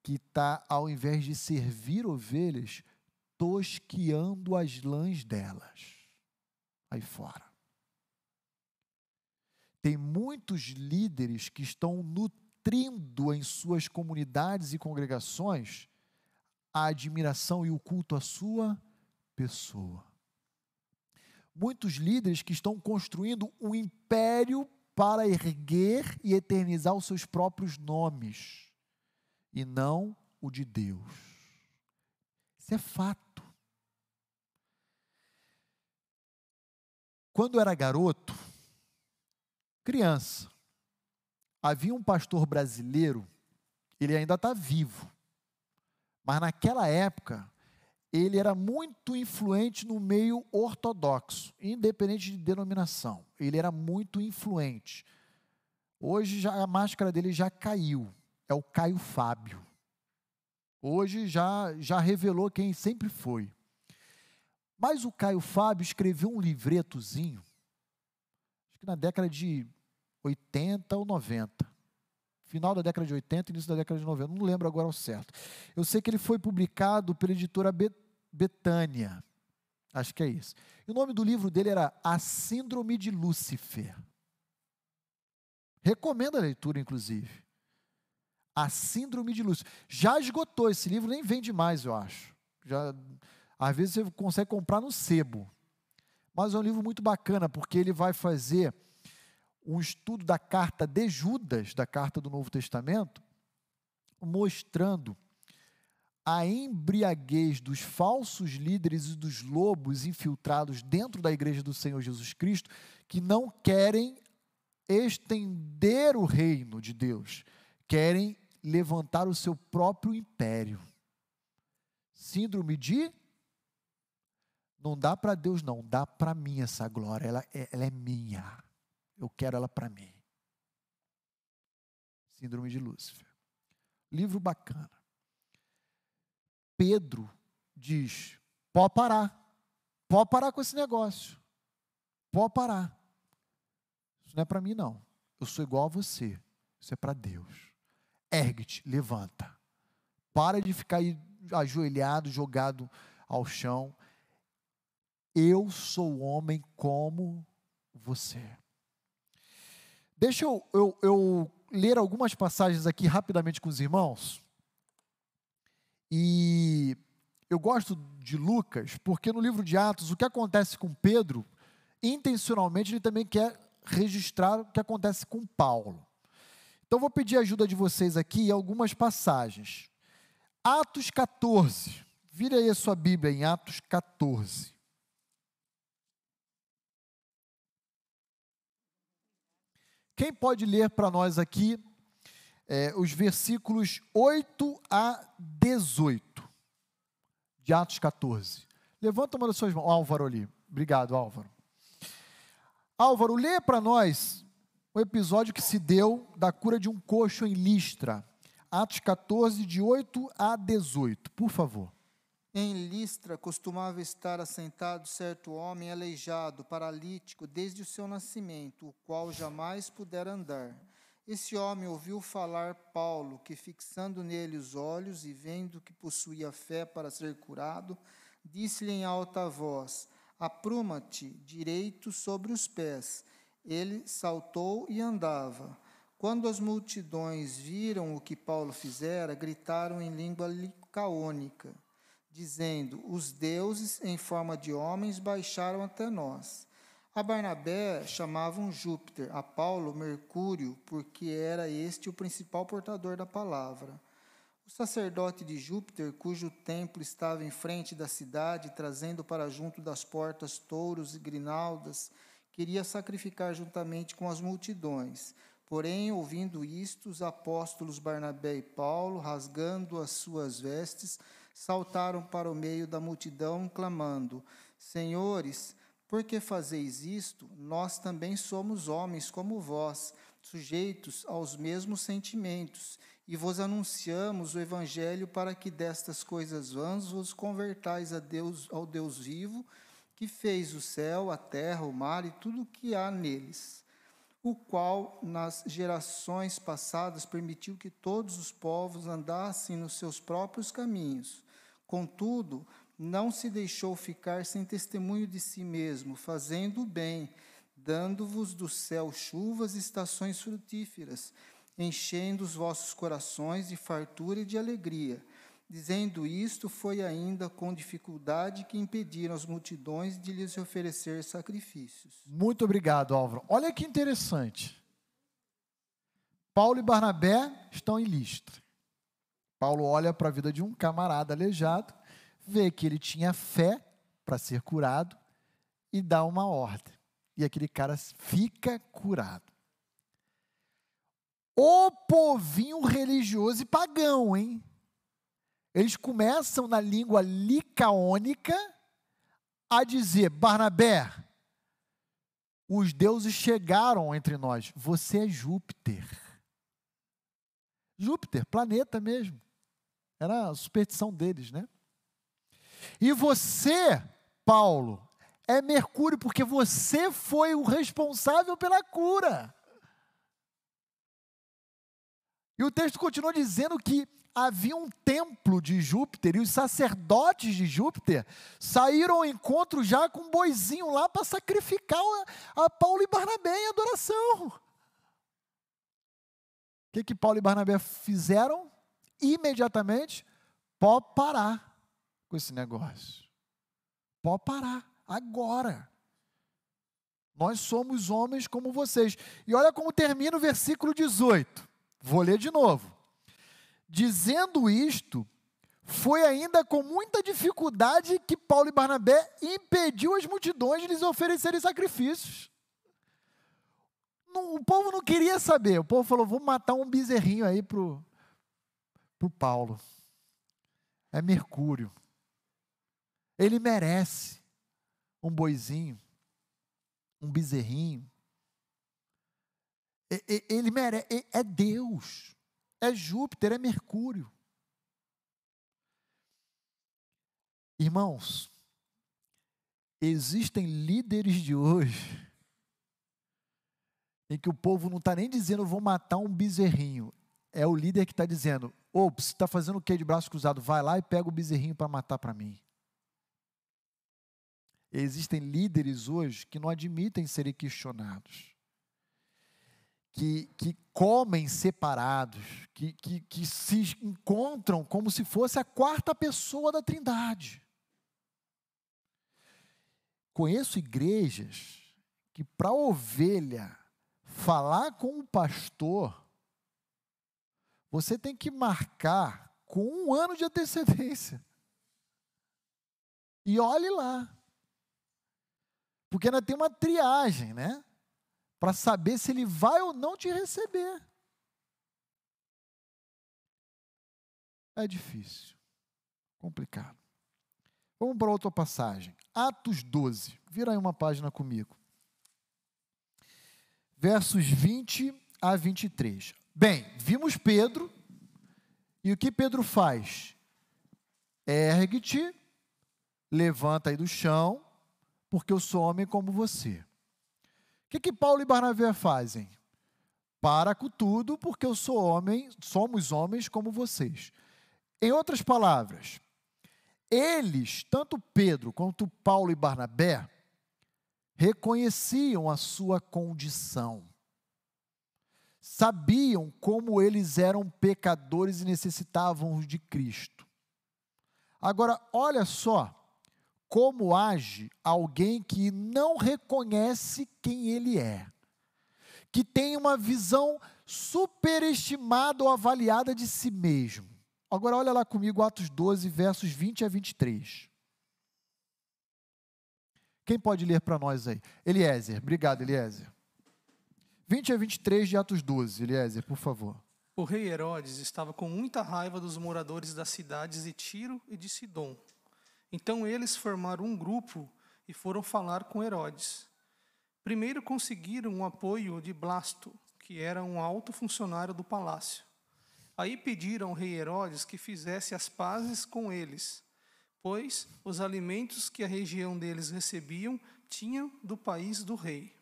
que está, ao invés de servir ovelhas, tosquiando as lãs delas aí fora. Tem muitos líderes que estão nutrindo em suas comunidades e congregações a admiração e o culto à sua pessoa. Muitos líderes que estão construindo um império para erguer e eternizar os seus próprios nomes e não o de Deus. Isso é fato. Quando eu era garoto, criança, havia um pastor brasileiro, ele ainda está vivo, mas naquela época ele era muito influente no meio ortodoxo, independente de denominação. Ele era muito influente. Hoje já, a máscara dele já caiu. É o Caio Fábio. Hoje já, já revelou quem sempre foi. Mas o Caio Fábio escreveu um livretozinho, acho que na década de 80 ou 90. Final da década de 80, início da década de 90, não lembro agora ao certo. Eu sei que ele foi publicado pela editora Betânia. Acho que é isso. E o nome do livro dele era A Síndrome de Lúcifer. Recomendo a leitura, inclusive. A Síndrome de Lúcifer. Já esgotou esse livro, nem vende mais, eu acho. Já às vezes você consegue comprar no sebo. Mas é um livro muito bacana, porque ele vai fazer um estudo da carta de Judas, da carta do Novo Testamento, mostrando a embriaguez dos falsos líderes e dos lobos infiltrados dentro da igreja do Senhor Jesus Cristo, que não querem estender o reino de Deus, querem levantar o seu próprio império Síndrome de não dá para Deus, não, dá para mim essa glória, ela, é, ela é minha. Eu quero ela para mim. Síndrome de Lúcifer. Livro bacana. Pedro diz: pode parar. Pode parar com esse negócio. Pode parar. Isso não é para mim, não. Eu sou igual a você. Isso é para Deus. Ergue-te, levanta. Para de ficar aí ajoelhado, jogado ao chão. Eu sou homem como você. Deixa eu, eu, eu ler algumas passagens aqui rapidamente com os irmãos. E eu gosto de Lucas, porque no livro de Atos, o que acontece com Pedro, intencionalmente ele também quer registrar o que acontece com Paulo. Então vou pedir a ajuda de vocês aqui em algumas passagens. Atos 14. Vira aí a sua Bíblia em Atos 14. Quem pode ler para nós aqui é, os versículos 8 a 18 de Atos 14? Levanta uma das suas mãos. Álvaro ali. Obrigado, Álvaro. Álvaro, lê para nós o episódio que se deu da cura de um coxo em Listra. Atos 14, de 8 a 18, por favor. Em Listra costumava estar assentado certo homem aleijado, paralítico, desde o seu nascimento, o qual jamais pudera andar. Esse homem ouviu falar Paulo, que fixando nele os olhos e vendo que possuía fé para ser curado, disse-lhe em alta voz: Apruma-te direito sobre os pés. Ele saltou e andava. Quando as multidões viram o que Paulo fizera, gritaram em língua licaônica dizendo: Os deuses em forma de homens baixaram até nós. A Barnabé chamavam Júpiter, a Paulo Mercúrio, porque era este o principal portador da palavra. O sacerdote de Júpiter, cujo templo estava em frente da cidade, trazendo para junto das portas touros e grinaldas, queria sacrificar juntamente com as multidões. Porém, ouvindo isto, os apóstolos Barnabé e Paulo, rasgando as suas vestes, saltaram para o meio da multidão, clamando: Senhores, por que fazeis isto? Nós também somos homens como vós, sujeitos aos mesmos sentimentos, e vos anunciamos o evangelho para que destas coisas vãs vos convertais a Deus, ao Deus vivo, que fez o céu, a terra, o mar e tudo o que há neles o qual nas gerações passadas permitiu que todos os povos andassem nos seus próprios caminhos. Contudo, não se deixou ficar sem testemunho de si mesmo, fazendo o bem, dando-vos do céu chuvas e estações frutíferas, enchendo os vossos corações de fartura e de alegria. Dizendo isto, foi ainda com dificuldade que impediram as multidões de lhes oferecer sacrifícios. Muito obrigado, Álvaro. Olha que interessante. Paulo e Barnabé estão em Listra. Paulo olha para a vida de um camarada aleijado, vê que ele tinha fé para ser curado e dá uma ordem. E aquele cara fica curado. O povinho religioso e pagão, hein? Eles começam na língua licaônica a dizer: Barnabé, os deuses chegaram entre nós. Você é Júpiter. Júpiter, planeta mesmo. Era a superstição deles, né? E você, Paulo, é Mercúrio, porque você foi o responsável pela cura. E o texto continua dizendo que havia um templo de Júpiter e os sacerdotes de Júpiter saíram ao encontro já com um boizinho lá para sacrificar a, Paulo e Barnabé em adoração. O que, que Paulo e Barnabé fizeram? imediatamente, pode parar com esse negócio. Pode parar, agora. Nós somos homens como vocês. E olha como termina o versículo 18. Vou ler de novo. Dizendo isto, foi ainda com muita dificuldade que Paulo e Barnabé impediu as multidões de lhes oferecerem sacrifícios. o povo não queria saber. O povo falou: vamos matar um bezerrinho aí para para o Paulo. É Mercúrio. Ele merece um boizinho, um bezerrinho. Ele merece, é Deus, é Júpiter, é Mercúrio. Irmãos, existem líderes de hoje em que o povo não está nem dizendo vou matar um bezerrinho. É o líder que está dizendo, você está fazendo o que de braço cruzado? Vai lá e pega o bezerrinho para matar para mim. Existem líderes hoje que não admitem serem questionados, que, que comem separados, que, que, que se encontram como se fosse a quarta pessoa da trindade. Conheço igrejas que, para ovelha falar com o pastor, você tem que marcar com um ano de antecedência. E olhe lá. Porque ainda tem uma triagem, né? Para saber se ele vai ou não te receber. É difícil, complicado. Vamos para outra passagem. Atos 12. Vira aí uma página comigo. Versos 20 a 23. Bem, vimos Pedro, e o que Pedro faz? Ergue-te, levanta aí do chão, porque eu sou homem como você. Que, que Paulo e Barnabé fazem? Para com tudo, porque eu sou homem, somos homens como vocês. Em outras palavras, eles, tanto Pedro quanto Paulo e Barnabé, reconheciam a sua condição. Sabiam como eles eram pecadores e necessitavam de Cristo. Agora, olha só como age alguém que não reconhece quem ele é, que tem uma visão superestimada ou avaliada de si mesmo. Agora olha lá comigo Atos 12, versos 20 a 23. Quem pode ler para nós aí? Eliezer, obrigado, Eliezer. 20 a 23 de Atos 12, Eliezer, por favor. O rei Herodes estava com muita raiva dos moradores das cidades de Tiro e de Sidom então eles formaram um grupo e foram falar com Herodes. Primeiro conseguiram o apoio de Blasto, que era um alto funcionário do palácio. Aí pediram ao rei Herodes que fizesse as pazes com eles, pois os alimentos que a região deles recebiam tinham do país do rei.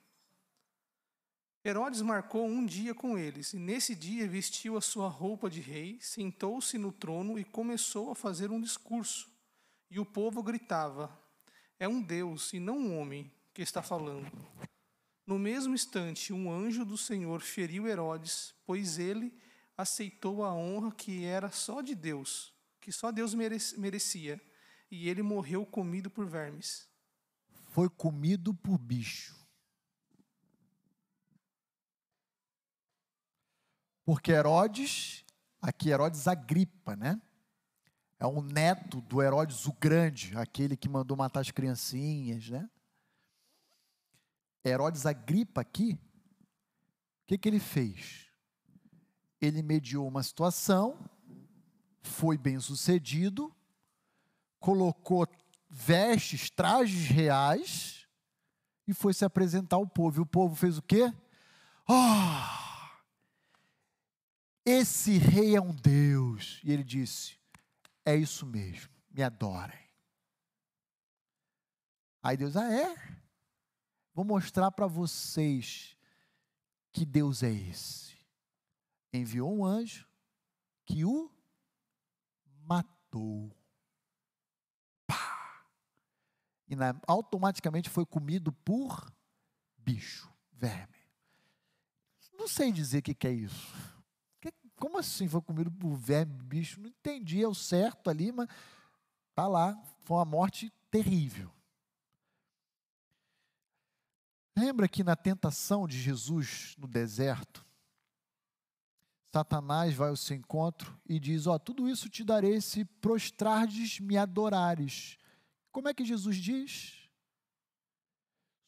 Herodes marcou um dia com eles, e nesse dia vestiu a sua roupa de rei, sentou-se no trono e começou a fazer um discurso. E o povo gritava: É um Deus e não um homem que está falando. No mesmo instante, um anjo do Senhor feriu Herodes, pois ele aceitou a honra que era só de Deus, que só Deus merecia, e ele morreu comido por vermes. Foi comido por bicho. Porque Herodes, aqui Herodes Agripa, né? É um neto do Herodes o Grande, aquele que mandou matar as criancinhas, né? Herodes Agripa aqui, o que, que ele fez? Ele mediou uma situação, foi bem sucedido, colocou vestes, trajes reais e foi se apresentar ao povo. E o povo fez o quê? Oh, esse rei é um Deus. E ele disse: é isso mesmo, me adorem. Aí Deus, ah, é? Vou mostrar para vocês que Deus é esse. Enviou um anjo que o matou. Pá! E na, automaticamente foi comido por bicho, verme. Não sei dizer o que, que é isso. Como assim foi comido por verme, bicho? Não entendi, é o certo ali, mas tá lá. Foi uma morte terrível. Lembra que na tentação de Jesus no deserto, Satanás vai ao seu encontro e diz: Ó, oh, tudo isso te darei se prostrardes, me adorares. Como é que Jesus diz?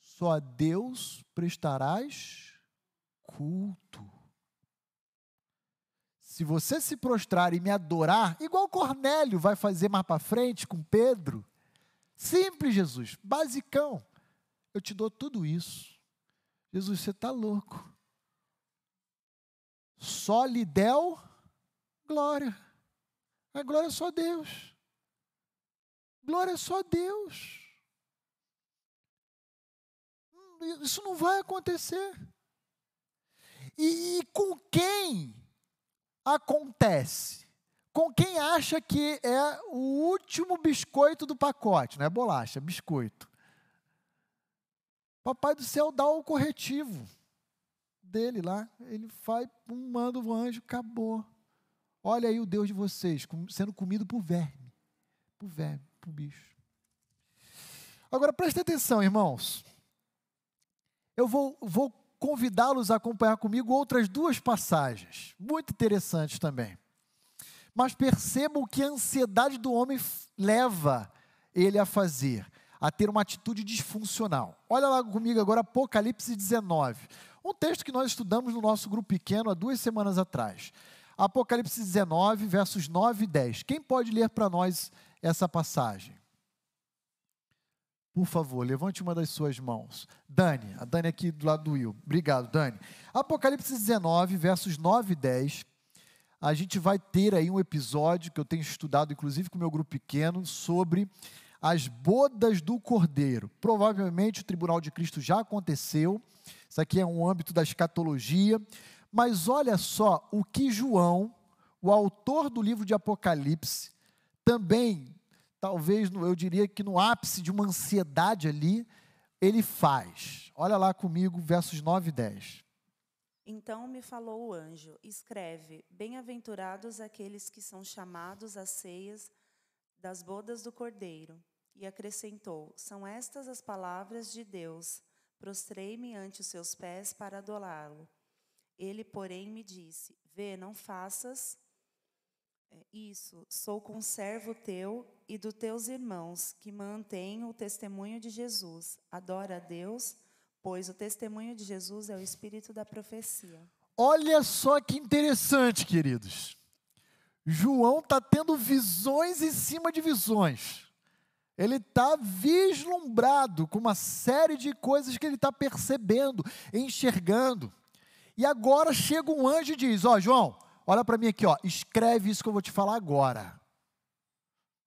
Só a Deus prestarás culto se você se prostrar e me adorar, igual Cornélio vai fazer mais para frente com Pedro, Simples, Jesus, basicão. Eu te dou tudo isso. Jesus, você está louco. Só lhe deu glória. A glória é só Deus. Glória é só Deus. Hum, isso não vai acontecer. E, e com quem acontece? Com quem acha que é o último biscoito do pacote, não é bolacha, é biscoito. Papai do céu dá o corretivo dele lá, ele faz, um manda o anjo, acabou. Olha aí o Deus de vocês sendo comido por verme, por verme, por bicho. Agora preste atenção, irmãos. Eu vou, vou convidá-los a acompanhar comigo outras duas passagens, muito interessantes também. Mas percebam que a ansiedade do homem leva ele a fazer, a ter uma atitude disfuncional. Olha lá comigo agora Apocalipse 19, um texto que nós estudamos no nosso grupo pequeno há duas semanas atrás. Apocalipse 19, versos 9 e 10. Quem pode ler para nós essa passagem? Por favor, levante uma das suas mãos. Dani, a Dani aqui do lado do Will. Obrigado, Dani. Apocalipse 19, versos 9 e 10. A gente vai ter aí um episódio que eu tenho estudado, inclusive com o meu grupo pequeno, sobre as bodas do Cordeiro. Provavelmente o Tribunal de Cristo já aconteceu. Isso aqui é um âmbito da escatologia. Mas olha só o que João, o autor do livro de Apocalipse, também talvez eu diria que no ápice de uma ansiedade ali, ele faz. Olha lá comigo, versos 9 e 10. Então me falou o anjo: escreve: Bem-aventurados aqueles que são chamados às ceias das bodas do cordeiro. E acrescentou: São estas as palavras de Deus. Prostrei-me ante os seus pés para adorá-lo. Ele, porém, me disse: Vê, não faças isso, sou conservo teu e dos teus irmãos, que mantêm o testemunho de Jesus. Adora a Deus, pois o testemunho de Jesus é o espírito da profecia. Olha só que interessante, queridos. João está tendo visões em cima de visões. Ele está vislumbrado com uma série de coisas que ele está percebendo, enxergando. E agora chega um anjo e diz: Ó, oh, João, Olha para mim aqui, ó, escreve isso que eu vou te falar agora.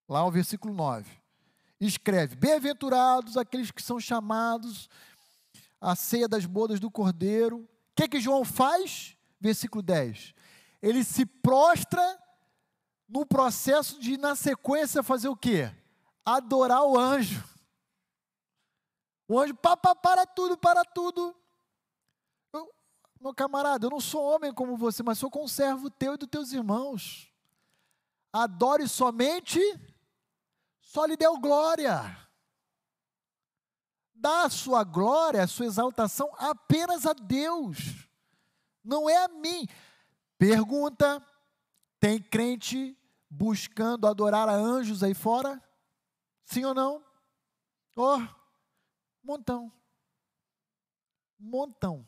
Lá o versículo 9. Escreve: Bem-aventurados aqueles que são chamados à ceia das bodas do Cordeiro. O que que João faz? Versículo 10. Ele se prostra no processo de, na sequência, fazer o quê? Adorar o anjo. O anjo, pá, pá, para tudo, para tudo. Meu camarada, eu não sou homem como você, mas sou conservo teu e dos teus irmãos. Adore somente, só lhe deu glória. Dá a sua glória, a sua exaltação apenas a Deus, não é a mim. Pergunta: tem crente buscando adorar a anjos aí fora? Sim ou não? Oh, montão. Montão.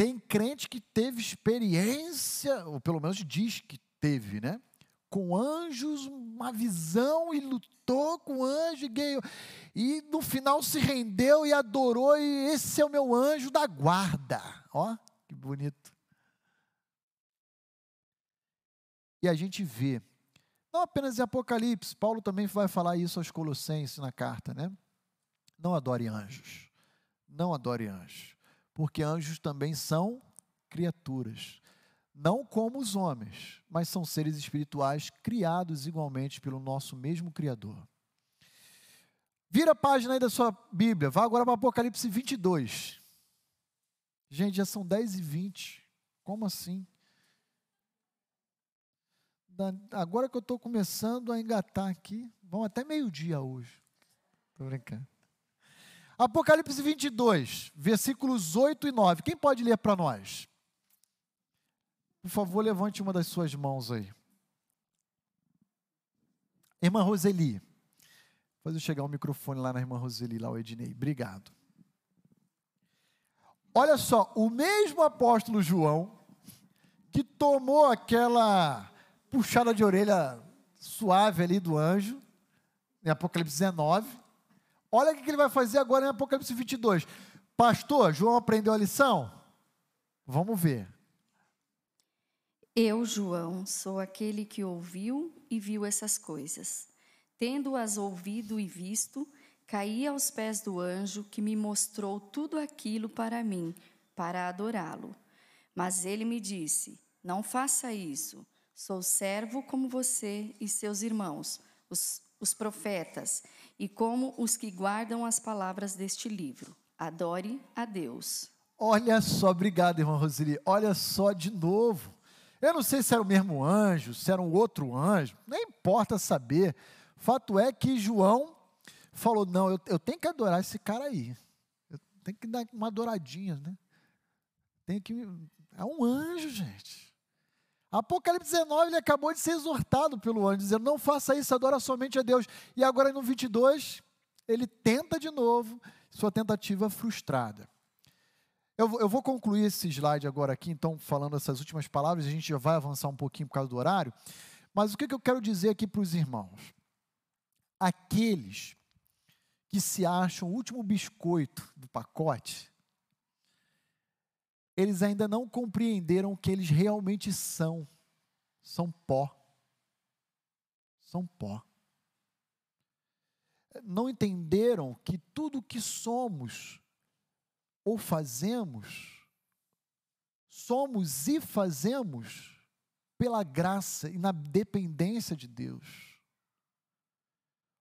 Tem crente que teve experiência, ou pelo menos diz que teve, né? Com anjos, uma visão e lutou com anjo e, e no final se rendeu e adorou, e esse é o meu anjo da guarda. Ó, que bonito. E a gente vê, não apenas em Apocalipse, Paulo também vai falar isso aos Colossenses na carta, né? Não adore anjos. Não adore anjos porque anjos também são criaturas. Não como os homens, mas são seres espirituais criados igualmente pelo nosso mesmo Criador. Vira a página aí da sua Bíblia, vá agora para Apocalipse 22. Gente, já são 10 e 20. Como assim? Agora que eu estou começando a engatar aqui, vão até meio-dia hoje. Estou brincando. Apocalipse 22, versículos 8 e 9. Quem pode ler para nós? Por favor, levante uma das suas mãos aí. Irmã Roseli. Eu chegar o microfone lá na irmã Roseli, lá o Ednei. Obrigado. Olha só, o mesmo apóstolo João, que tomou aquela puxada de orelha suave ali do anjo, em Apocalipse 19. Olha o que ele vai fazer agora em Apocalipse 22. Pastor, João aprendeu a lição? Vamos ver. Eu, João, sou aquele que ouviu e viu essas coisas. Tendo-as ouvido e visto, caí aos pés do anjo que me mostrou tudo aquilo para mim, para adorá-lo. Mas ele me disse: Não faça isso. Sou servo como você e seus irmãos, os, os profetas, e como os que guardam as palavras deste livro. Adore a Deus. Olha só, obrigado, irmã Roseli. Olha só de novo. Eu não sei se era o mesmo anjo, se era um outro anjo, nem importa saber. Fato é que João falou: não, eu, eu tenho que adorar esse cara aí. Eu tenho que dar uma adoradinha, né? Tenho que. É um anjo, gente. Apocalipse 19, ele acabou de ser exortado pelo anjo, dizendo: não faça isso, adora somente a Deus. E agora no 22, ele tenta de novo, sua tentativa frustrada. Eu, eu vou concluir esse slide agora aqui, então, falando essas últimas palavras, a gente já vai avançar um pouquinho por causa do horário. Mas o que, que eu quero dizer aqui para os irmãos? Aqueles que se acham o último biscoito do pacote, eles ainda não compreenderam o que eles realmente são. São pó. São pó. Não entenderam que tudo que somos ou fazemos, somos e fazemos pela graça e na dependência de Deus.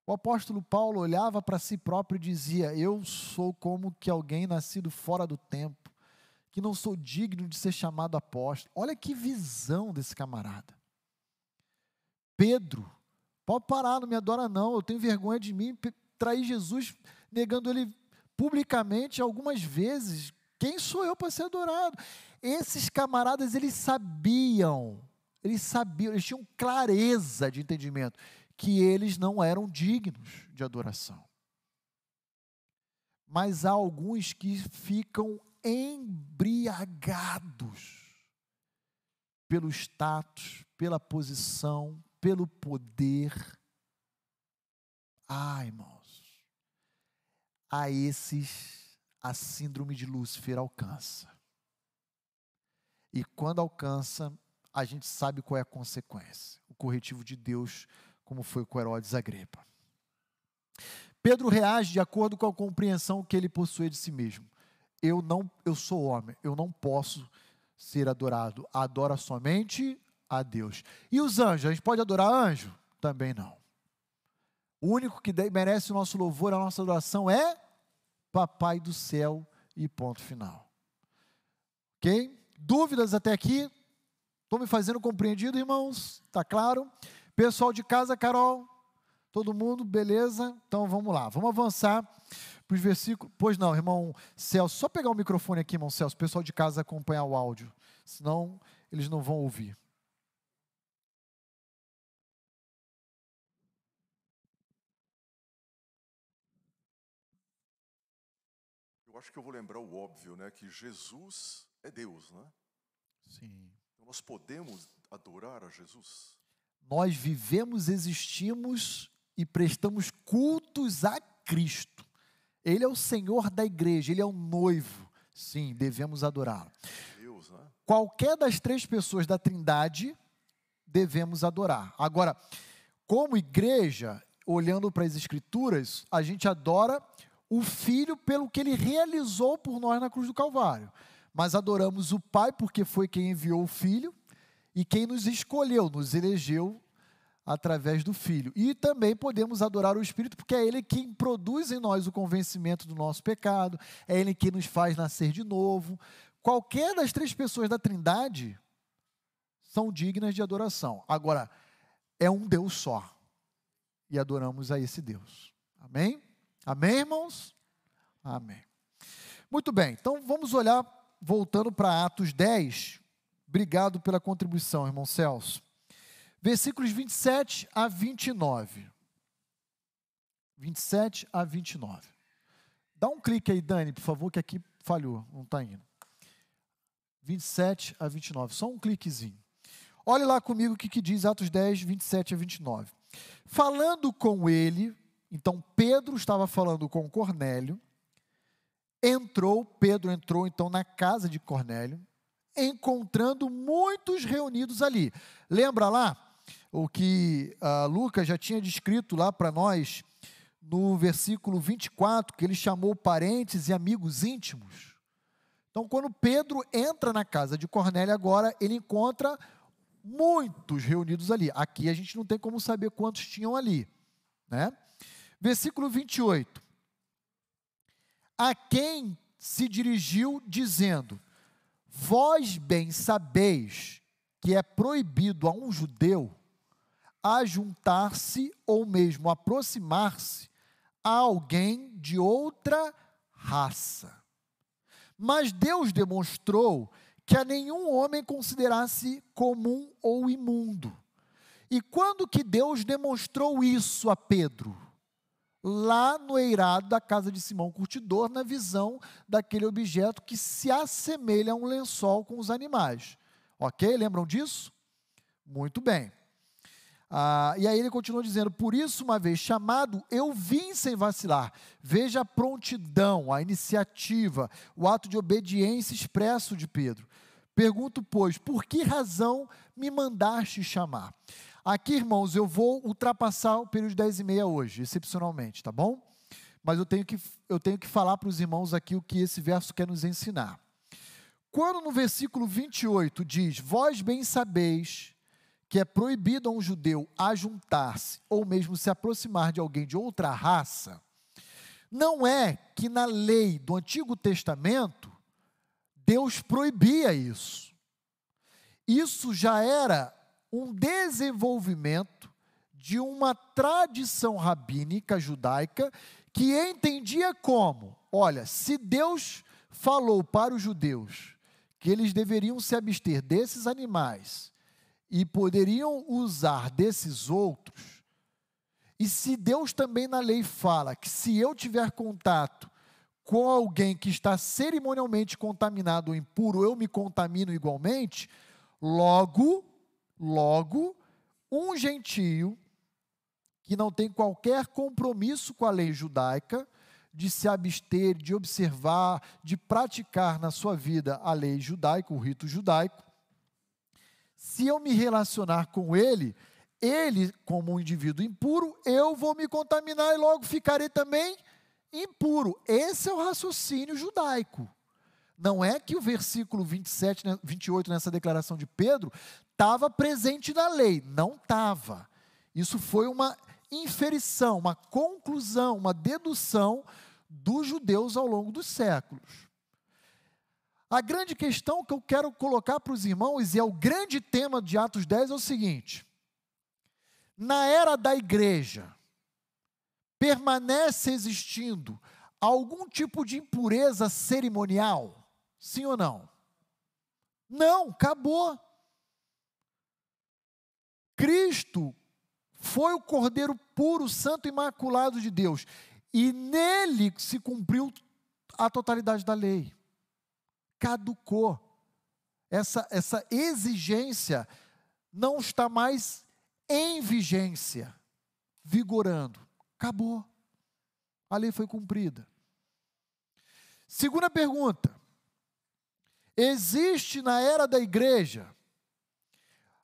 O apóstolo Paulo olhava para si próprio e dizia: Eu sou como que alguém nascido fora do tempo, que não sou digno de ser chamado apóstolo. Olha que visão desse camarada. Pedro, pode parar, não me adora não, eu tenho vergonha de mim, trair Jesus negando ele publicamente algumas vezes. Quem sou eu para ser adorado? Esses camaradas, eles sabiam, eles sabiam, eles tinham clareza de entendimento que eles não eram dignos de adoração. Mas há alguns que ficam embriagados pelo status, pela posição, pelo poder. Ah, irmãos, a esses a síndrome de Lúcifer alcança. E quando alcança, a gente sabe qual é a consequência. O corretivo de Deus, como foi com Herodes Agripa. Pedro reage de acordo com a compreensão que ele possui de si mesmo. Eu não, eu sou homem, eu não posso ser adorado. Adora somente a Deus. E os anjos, a gente pode adorar anjo? Também não. O único que merece o nosso louvor, a nossa adoração é Papai do céu e ponto final. Ok? Dúvidas até aqui? Estou me fazendo compreendido, irmãos? Está claro? Pessoal de casa, Carol? Todo mundo, beleza? Então vamos lá, vamos avançar para os versículos. Pois não, irmão Celso, só pegar o microfone aqui, irmão Celso, o pessoal de casa acompanhar o áudio, senão eles não vão ouvir. acho que eu vou lembrar o óbvio, né? Que Jesus é Deus, né? Sim. Então nós podemos adorar a Jesus. Nós vivemos, existimos e prestamos cultos a Cristo. Ele é o Senhor da igreja, ele é o noivo. Sim, devemos adorá-lo. Né? Qualquer das três pessoas da Trindade devemos adorar. Agora, como igreja, olhando para as Escrituras, a gente adora o Filho pelo que ele realizou por nós na cruz do Calvário. Mas adoramos o Pai porque foi quem enviou o Filho e quem nos escolheu, nos elegeu através do Filho. E também podemos adorar o Espírito porque é Ele quem produz em nós o convencimento do nosso pecado, é Ele quem nos faz nascer de novo. Qualquer das três pessoas da Trindade são dignas de adoração. Agora, é um Deus só. E adoramos a esse Deus. Amém? Amém, irmãos? Amém. Muito bem, então vamos olhar, voltando para Atos 10. Obrigado pela contribuição, irmão Celso. Versículos 27 a 29. 27 a 29. Dá um clique aí, Dani, por favor, que aqui falhou, não está indo. 27 a 29, só um cliquezinho. Olhe lá comigo o que, que diz Atos 10, 27 a 29. Falando com ele, Então Pedro estava falando com Cornélio, entrou, Pedro entrou então na casa de Cornélio, encontrando muitos reunidos ali. Lembra lá o que uh, Lucas já tinha descrito lá para nós no versículo 24, que ele chamou parentes e amigos íntimos. Então, quando Pedro entra na casa de Cornélio agora, ele encontra muitos reunidos ali. Aqui a gente não tem como saber quantos tinham ali, né? Versículo 28. A quem se dirigiu dizendo: Vós bem sabeis que é proibido a um judeu ajuntar-se ou mesmo aproximar-se a alguém de outra raça. Mas Deus demonstrou que a nenhum homem considerasse comum ou imundo. E quando que Deus demonstrou isso a Pedro? Lá no eirado da casa de Simão Curtidor, na visão daquele objeto que se assemelha a um lençol com os animais. Ok? Lembram disso? Muito bem. Ah, e aí ele continua dizendo: Por isso, uma vez chamado, eu vim sem vacilar. Veja a prontidão, a iniciativa, o ato de obediência expresso de Pedro. Pergunto, pois, por que razão me mandaste chamar? Aqui, irmãos, eu vou ultrapassar o período de 10 e meia hoje, excepcionalmente, tá bom? Mas eu tenho que, eu tenho que falar para os irmãos aqui o que esse verso quer nos ensinar. Quando no versículo 28 diz: Vós bem sabeis que é proibido a um judeu ajuntar-se ou mesmo se aproximar de alguém de outra raça, não é que na lei do Antigo Testamento Deus proibia isso. Isso já era um desenvolvimento de uma tradição rabínica judaica que entendia como: olha, se Deus falou para os judeus que eles deveriam se abster desses animais e poderiam usar desses outros. E se Deus também na lei fala que se eu tiver contato com alguém que está cerimonialmente contaminado ou impuro, eu me contamino igualmente, logo, logo, um gentio que não tem qualquer compromisso com a lei judaica, de se abster, de observar, de praticar na sua vida a lei judaica, o rito judaico, se eu me relacionar com ele, ele, como um indivíduo impuro, eu vou me contaminar e logo ficarei também impuro. Esse é o raciocínio judaico. Não é que o versículo 27, 28 nessa declaração de Pedro estava presente na lei. Não estava. Isso foi uma inferição, uma conclusão, uma dedução dos judeus ao longo dos séculos. A grande questão que eu quero colocar para os irmãos, e é o grande tema de Atos 10, é o seguinte: na era da igreja, permanece existindo algum tipo de impureza cerimonial? Sim ou não? Não, acabou. Cristo foi o Cordeiro puro, santo e imaculado de Deus, e nele se cumpriu a totalidade da lei caducou. Essa, essa exigência não está mais em vigência, vigorando. Acabou. A lei foi cumprida. Segunda pergunta: existe na era da igreja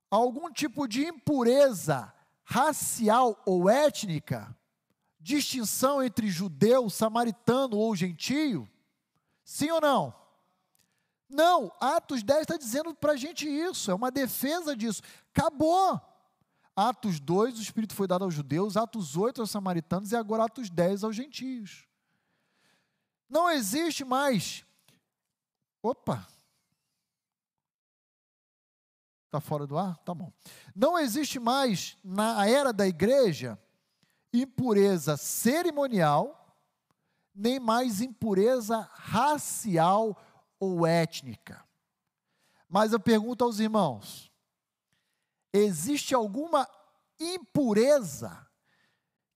algum tipo de impureza racial ou étnica? Distinção entre judeu, samaritano ou gentio? Sim ou não? Não, Atos 10 está dizendo para a gente isso, é uma defesa disso. Acabou. Atos 2, o Espírito foi dado aos judeus, Atos 8 aos samaritanos e agora Atos 10 aos gentios. Não existe mais. Opa! Está fora do ar? Tá bom. Não existe mais, na era da igreja, impureza cerimonial, nem mais impureza racial ou étnica. Mas eu pergunto aos irmãos: existe alguma impureza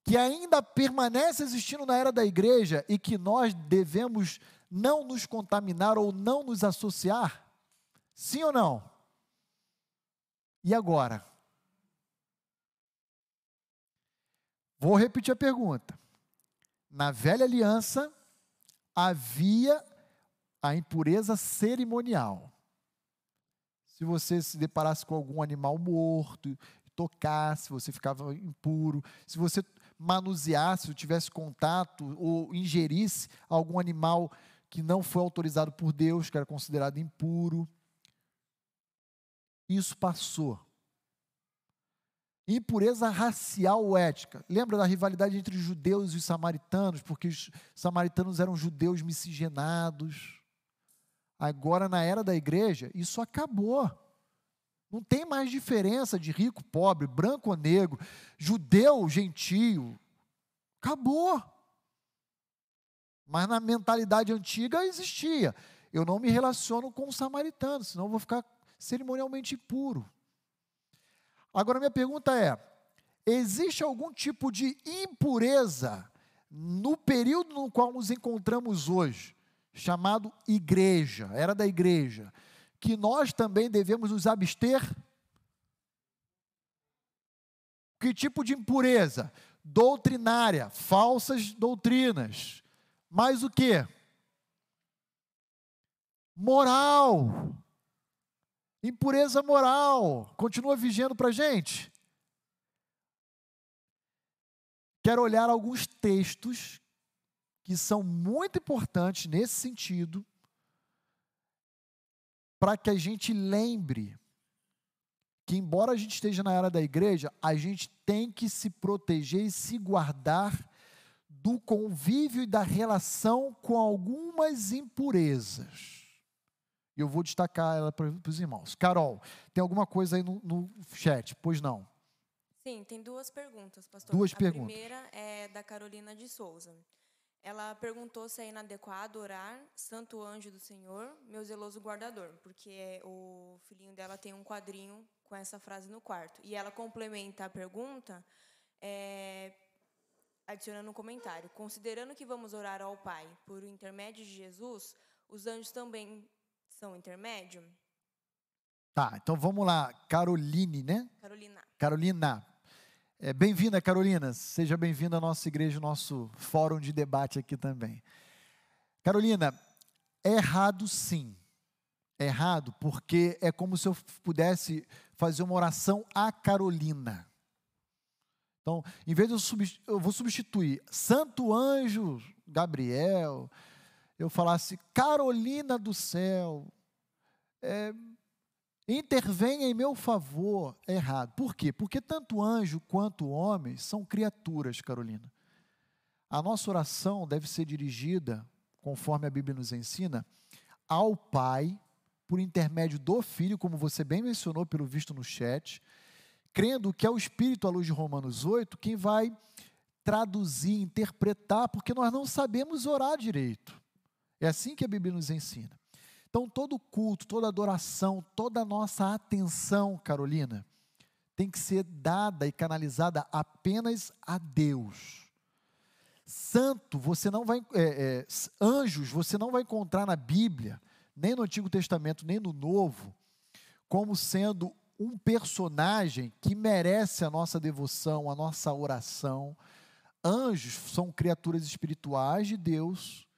que ainda permanece existindo na era da igreja e que nós devemos não nos contaminar ou não nos associar? Sim ou não? E agora? Vou repetir a pergunta. Na velha aliança havia a impureza cerimonial. Se você se deparasse com algum animal morto, tocasse, você ficava impuro. Se você manuseasse, ou tivesse contato ou ingerisse algum animal que não foi autorizado por Deus, que era considerado impuro, isso passou. Impureza racial ou ética. Lembra da rivalidade entre os judeus e os samaritanos, porque os samaritanos eram judeus miscigenados. Agora, na era da igreja, isso acabou. Não tem mais diferença de rico, pobre, branco ou negro, judeu, gentio. Acabou. Mas na mentalidade antiga existia. Eu não me relaciono com o samaritano, senão eu vou ficar cerimonialmente impuro. Agora, minha pergunta é: existe algum tipo de impureza no período no qual nos encontramos hoje? Chamado igreja, era da igreja, que nós também devemos nos abster? Que tipo de impureza? Doutrinária, falsas doutrinas. Mais o que? Moral. Impureza moral. Continua vigendo para a gente? Quero olhar alguns textos que são muito importantes nesse sentido, para que a gente lembre que, embora a gente esteja na era da igreja, a gente tem que se proteger e se guardar do convívio e da relação com algumas impurezas. Eu vou destacar ela para os irmãos. Carol, tem alguma coisa aí no, no chat? Pois não. Sim, tem duas perguntas, pastor. Duas a perguntas. A primeira é da Carolina de Souza. Ela perguntou se é inadequado orar Santo Anjo do Senhor, meu zeloso guardador, porque o filhinho dela tem um quadrinho com essa frase no quarto. E ela complementa a pergunta é, adicionando um comentário. Considerando que vamos orar ao Pai por intermédio de Jesus, os anjos também são intermédio? Tá, então vamos lá. Caroline, né? Carolina. Carolina, é, bem-vinda, Carolina. Seja bem-vinda à nossa igreja, nosso fórum de debate aqui também. Carolina, é errado sim. É errado porque é como se eu pudesse fazer uma oração a Carolina. Então, em vez de eu, eu vou substituir Santo Anjo Gabriel, eu falasse Carolina do céu, é, intervenha em meu favor, errado. Por quê? Porque tanto anjo quanto homem são criaturas, Carolina. A nossa oração deve ser dirigida, conforme a Bíblia nos ensina, ao Pai, por intermédio do Filho, como você bem mencionou pelo visto no chat, crendo que é o Espírito, à luz de Romanos 8, quem vai traduzir, interpretar, porque nós não sabemos orar direito. É assim que a Bíblia nos ensina. Então, todo culto, toda adoração, toda a nossa atenção, Carolina, tem que ser dada e canalizada apenas a Deus. Santo, você não vai. É, é, anjos, você não vai encontrar na Bíblia, nem no Antigo Testamento, nem no Novo, como sendo um personagem que merece a nossa devoção, a nossa oração. Anjos são criaturas espirituais de Deus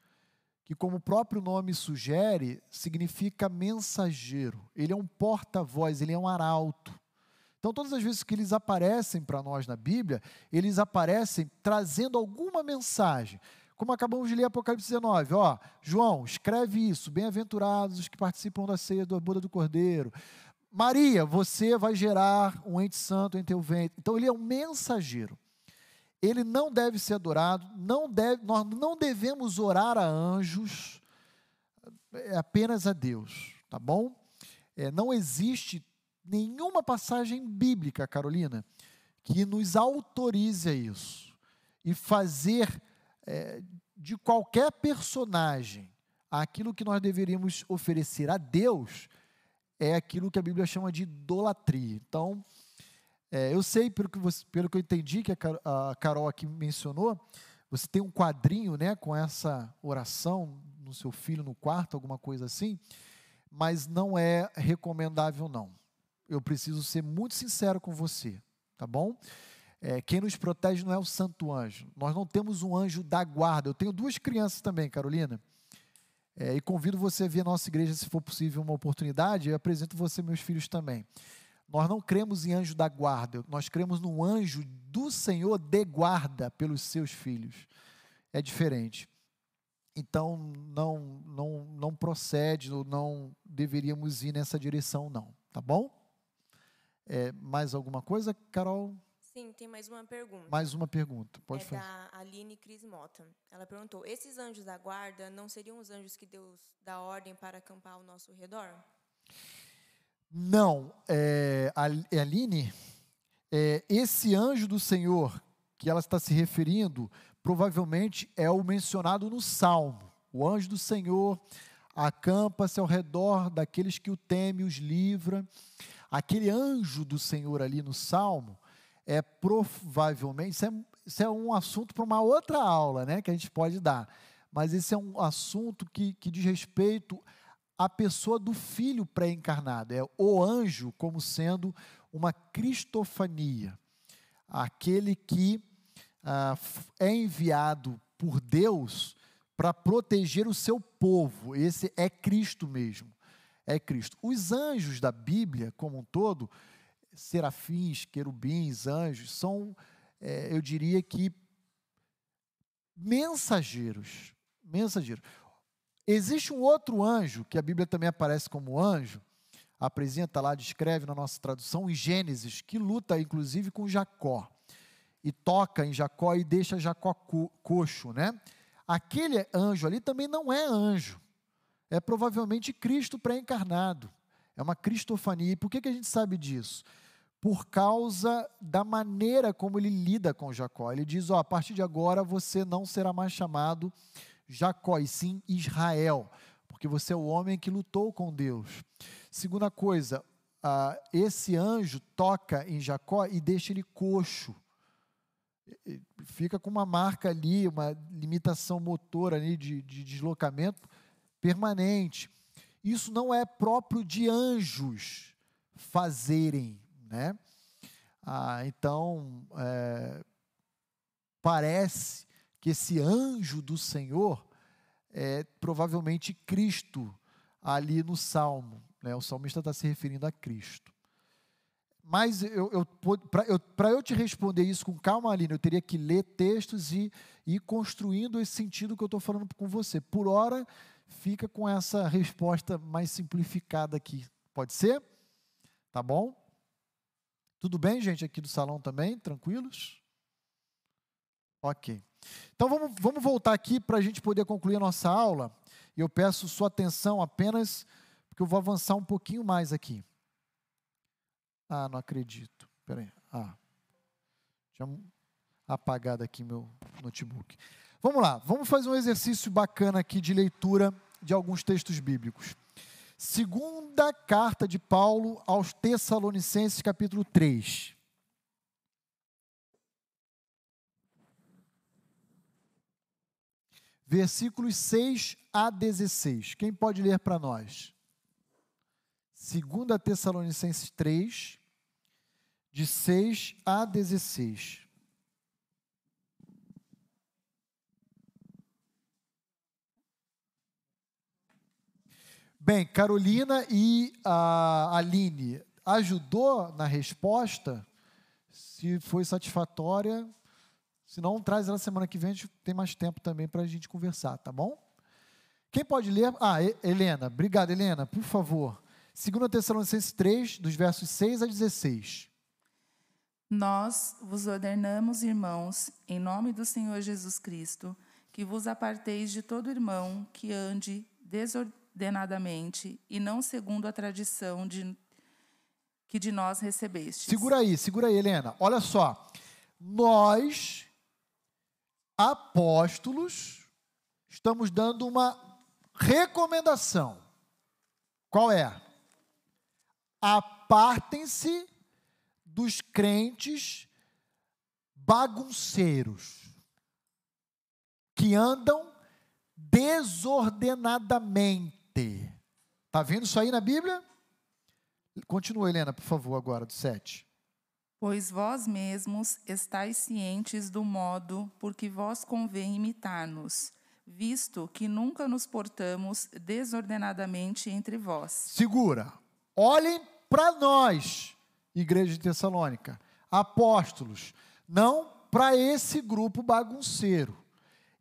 que, como o próprio nome sugere, significa mensageiro. Ele é um porta-voz, ele é um arauto. Então, todas as vezes que eles aparecem para nós na Bíblia, eles aparecem trazendo alguma mensagem. Como acabamos de ler Apocalipse 19, ó, João, escreve isso, bem-aventurados os que participam da ceia da boda do Cordeiro. Maria, você vai gerar um ente santo em teu ventre. Então, ele é um mensageiro ele não deve ser adorado, não deve, nós não devemos orar a anjos, é apenas a Deus, tá bom? É, não existe nenhuma passagem bíblica, Carolina, que nos autorize a isso. E fazer é, de qualquer personagem aquilo que nós deveríamos oferecer a Deus é aquilo que a Bíblia chama de idolatria. Então, é, eu sei, pelo que, você, pelo que eu entendi, que a Carol aqui mencionou, você tem um quadrinho né, com essa oração no seu filho no quarto, alguma coisa assim, mas não é recomendável, não. Eu preciso ser muito sincero com você, tá bom? É, quem nos protege não é o santo anjo. Nós não temos um anjo da guarda. Eu tenho duas crianças também, Carolina. É, e convido você a vir à nossa igreja, se for possível, uma oportunidade. Eu apresento você meus filhos também. Nós não cremos em anjo da guarda, nós cremos no anjo do Senhor de guarda pelos seus filhos. É diferente. Então, não, não, não procede, não deveríamos ir nessa direção, não. Tá bom? É, mais alguma coisa, Carol? Sim, tem mais uma pergunta. Mais uma pergunta, pode é fazer. da Aline Cris Mota. Ela perguntou: esses anjos da guarda não seriam os anjos que Deus dá ordem para acampar ao nosso redor? Não, é, Aline, é, esse anjo do Senhor que ela está se referindo, provavelmente é o mencionado no Salmo. O anjo do Senhor acampa-se ao redor daqueles que o temem, os livra. Aquele anjo do Senhor ali no Salmo é provavelmente, isso é, isso é um assunto para uma outra aula, né, que a gente pode dar. Mas esse é um assunto que, que diz respeito a pessoa do filho pré-encarnado, é o anjo como sendo uma cristofania, aquele que ah, é enviado por Deus para proteger o seu povo. Esse é Cristo mesmo. É Cristo. Os anjos da Bíblia, como um todo, serafins, querubins, anjos, são, é, eu diria que, mensageiros. Mensageiros. Existe um outro anjo, que a Bíblia também aparece como anjo, apresenta lá, descreve na nossa tradução, em Gênesis, que luta inclusive com Jacó. E toca em Jacó e deixa Jacó co coxo, né? Aquele anjo ali também não é anjo. É provavelmente Cristo pré-encarnado. É uma cristofania. E por que, que a gente sabe disso? Por causa da maneira como ele lida com Jacó. Ele diz: ó, a partir de agora você não será mais chamado Jacó, e sim Israel, porque você é o homem que lutou com Deus. Segunda coisa, ah, esse anjo toca em Jacó e deixa ele coxo. Fica com uma marca ali, uma limitação motora ali de, de deslocamento permanente. Isso não é próprio de anjos fazerem, né? Ah, então, é, parece que esse anjo do Senhor é provavelmente Cristo ali no Salmo. Né? O salmista está se referindo a Cristo. Mas eu, eu, para eu, eu, te responder isso com calma, Aline, eu teria que ler textos e ir construindo esse sentido que eu estou falando com você. Por hora, fica com essa resposta mais simplificada aqui. Pode ser? Tá bom? Tudo bem, gente, aqui do salão também? Tranquilos? Ok. Então vamos, vamos voltar aqui para a gente poder concluir a nossa aula. E eu peço sua atenção apenas, porque eu vou avançar um pouquinho mais aqui. Ah, não acredito. Espera aí. Ah, tinha apagado aqui meu notebook. Vamos lá, vamos fazer um exercício bacana aqui de leitura de alguns textos bíblicos. Segunda carta de Paulo aos Tessalonicenses, capítulo 3. Versículos 6 a 16. Quem pode ler para nós? 2 Tessalonicenses 3, de 6 a 16. Bem, Carolina e a Aline ajudou na resposta? Se foi satisfatória, se não, traz ela semana que vem, a gente tem mais tempo também para a gente conversar, tá bom? Quem pode ler? Ah, Helena. Obrigado, Helena. Por favor. 2 Tessalonicenses 3, dos versos 6 a 16. Nós vos ordenamos, irmãos, em nome do Senhor Jesus Cristo, que vos aparteis de todo irmão que ande desordenadamente e não segundo a tradição de, que de nós recebestes. Segura aí, segura aí, Helena. Olha só. Nós apóstolos, estamos dando uma recomendação. Qual é? Apartem-se dos crentes bagunceiros que andam desordenadamente. Está vendo isso aí na Bíblia? Continua, Helena, por favor, agora, do 7. Pois vós mesmos estáis cientes do modo por que vós convém imitar-nos, visto que nunca nos portamos desordenadamente entre vós. Segura. Olhem para nós, igreja de Tessalônica, apóstolos, não para esse grupo bagunceiro.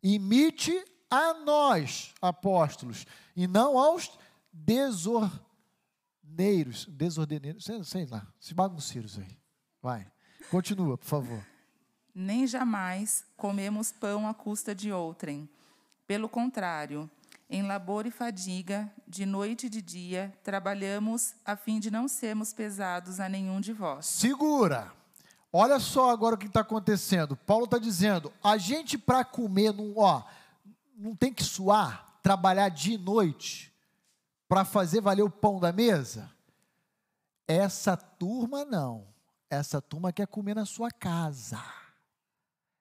Imite a nós, apóstolos, e não aos desordeneiros, desordeneiros, sei, lá, esses bagunceiros aí. Vai, continua, por favor. Nem jamais comemos pão à custa de outrem. Pelo contrário, em labor e fadiga, de noite e de dia, trabalhamos a fim de não sermos pesados a nenhum de vós. Segura. Olha só agora o que está acontecendo. Paulo está dizendo: a gente para comer, não, ó, não tem que suar, trabalhar de noite para fazer valer o pão da mesa. Essa turma não. Essa turma quer comer na sua casa.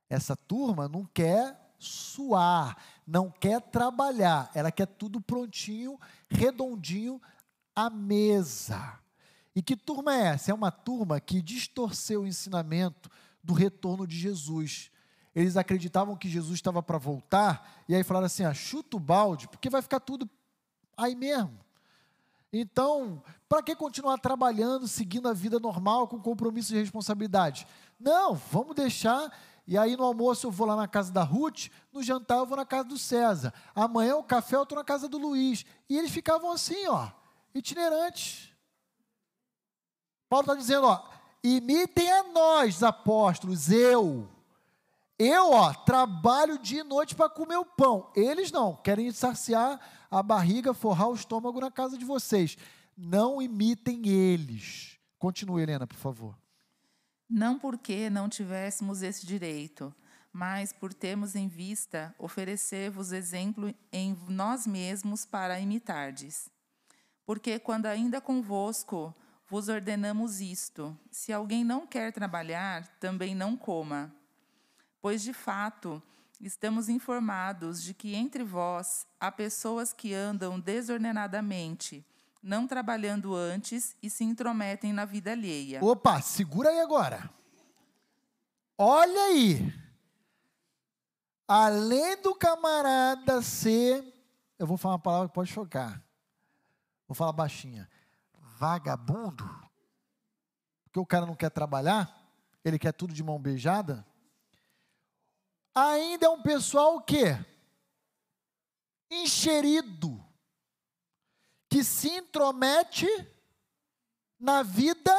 Essa turma não quer suar, não quer trabalhar, ela quer tudo prontinho, redondinho à mesa. E que turma é essa? É uma turma que distorceu o ensinamento do retorno de Jesus. Eles acreditavam que Jesus estava para voltar, e aí falaram assim: ah, chuta o balde, porque vai ficar tudo aí mesmo. Então, para que continuar trabalhando, seguindo a vida normal, com compromisso e responsabilidade? Não, vamos deixar. E aí no almoço eu vou lá na casa da Ruth, no jantar eu vou na casa do César. Amanhã o café eu estou na casa do Luiz. E eles ficavam assim, ó, itinerantes. Paulo está dizendo, ó, imitem a nós, apóstolos, eu. Eu, ó, trabalho dia e noite para comer o pão. Eles não, querem saciar a barriga, forrar o estômago na casa de vocês. Não imitem eles. Continue, Helena, por favor. Não porque não tivéssemos esse direito, mas por termos em vista oferecer-vos exemplo em nós mesmos para imitardes. Porque quando ainda convosco vos ordenamos isto: se alguém não quer trabalhar, também não coma. Pois de fato, estamos informados de que entre vós há pessoas que andam desordenadamente, não trabalhando antes e se intrometem na vida alheia. Opa, segura aí agora. Olha aí. Além do camarada ser, eu vou falar uma palavra que pode chocar. Vou falar baixinha. Vagabundo. Porque o cara não quer trabalhar, ele quer tudo de mão beijada ainda é um pessoal o quê? Encherido, que se intromete na vida.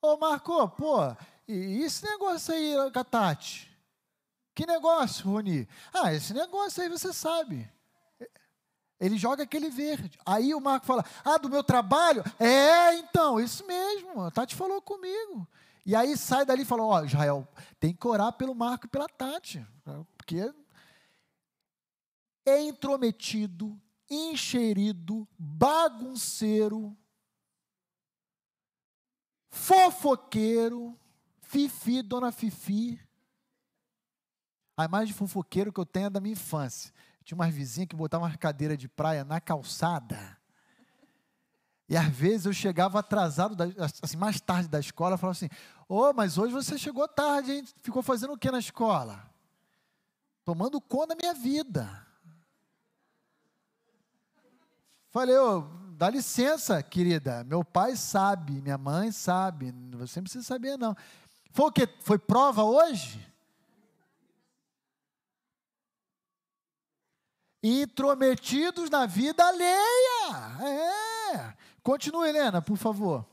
Ô Marco, pô, e esse negócio aí, Catati? Que negócio, Roni? Ah, esse negócio aí você sabe. Ele joga aquele verde. Aí o Marco fala: Ah, do meu trabalho? É, então, isso mesmo. A Tati falou comigo. E aí sai dali e fala: Ó, oh, Israel, tem que orar pelo Marco e pela Tati. Porque é intrometido, encherido, bagunceiro, fofoqueiro, Fifi, dona Fifi. A imagem de fofoqueiro que eu tenho é da minha infância. Tinha umas vizinhas que botavam uma cadeira de praia na calçada. E às vezes eu chegava atrasado, assim, mais tarde da escola, falava assim: Ô, oh, mas hoje você chegou tarde, hein? Ficou fazendo o que na escola? Tomando conta da minha vida. Falei, ô, dá licença, querida. Meu pai sabe, minha mãe sabe. Você não precisa saber, não. Foi o quê? Foi prova hoje? Intrometidos na vida alheia. É. Continue, Helena, por favor.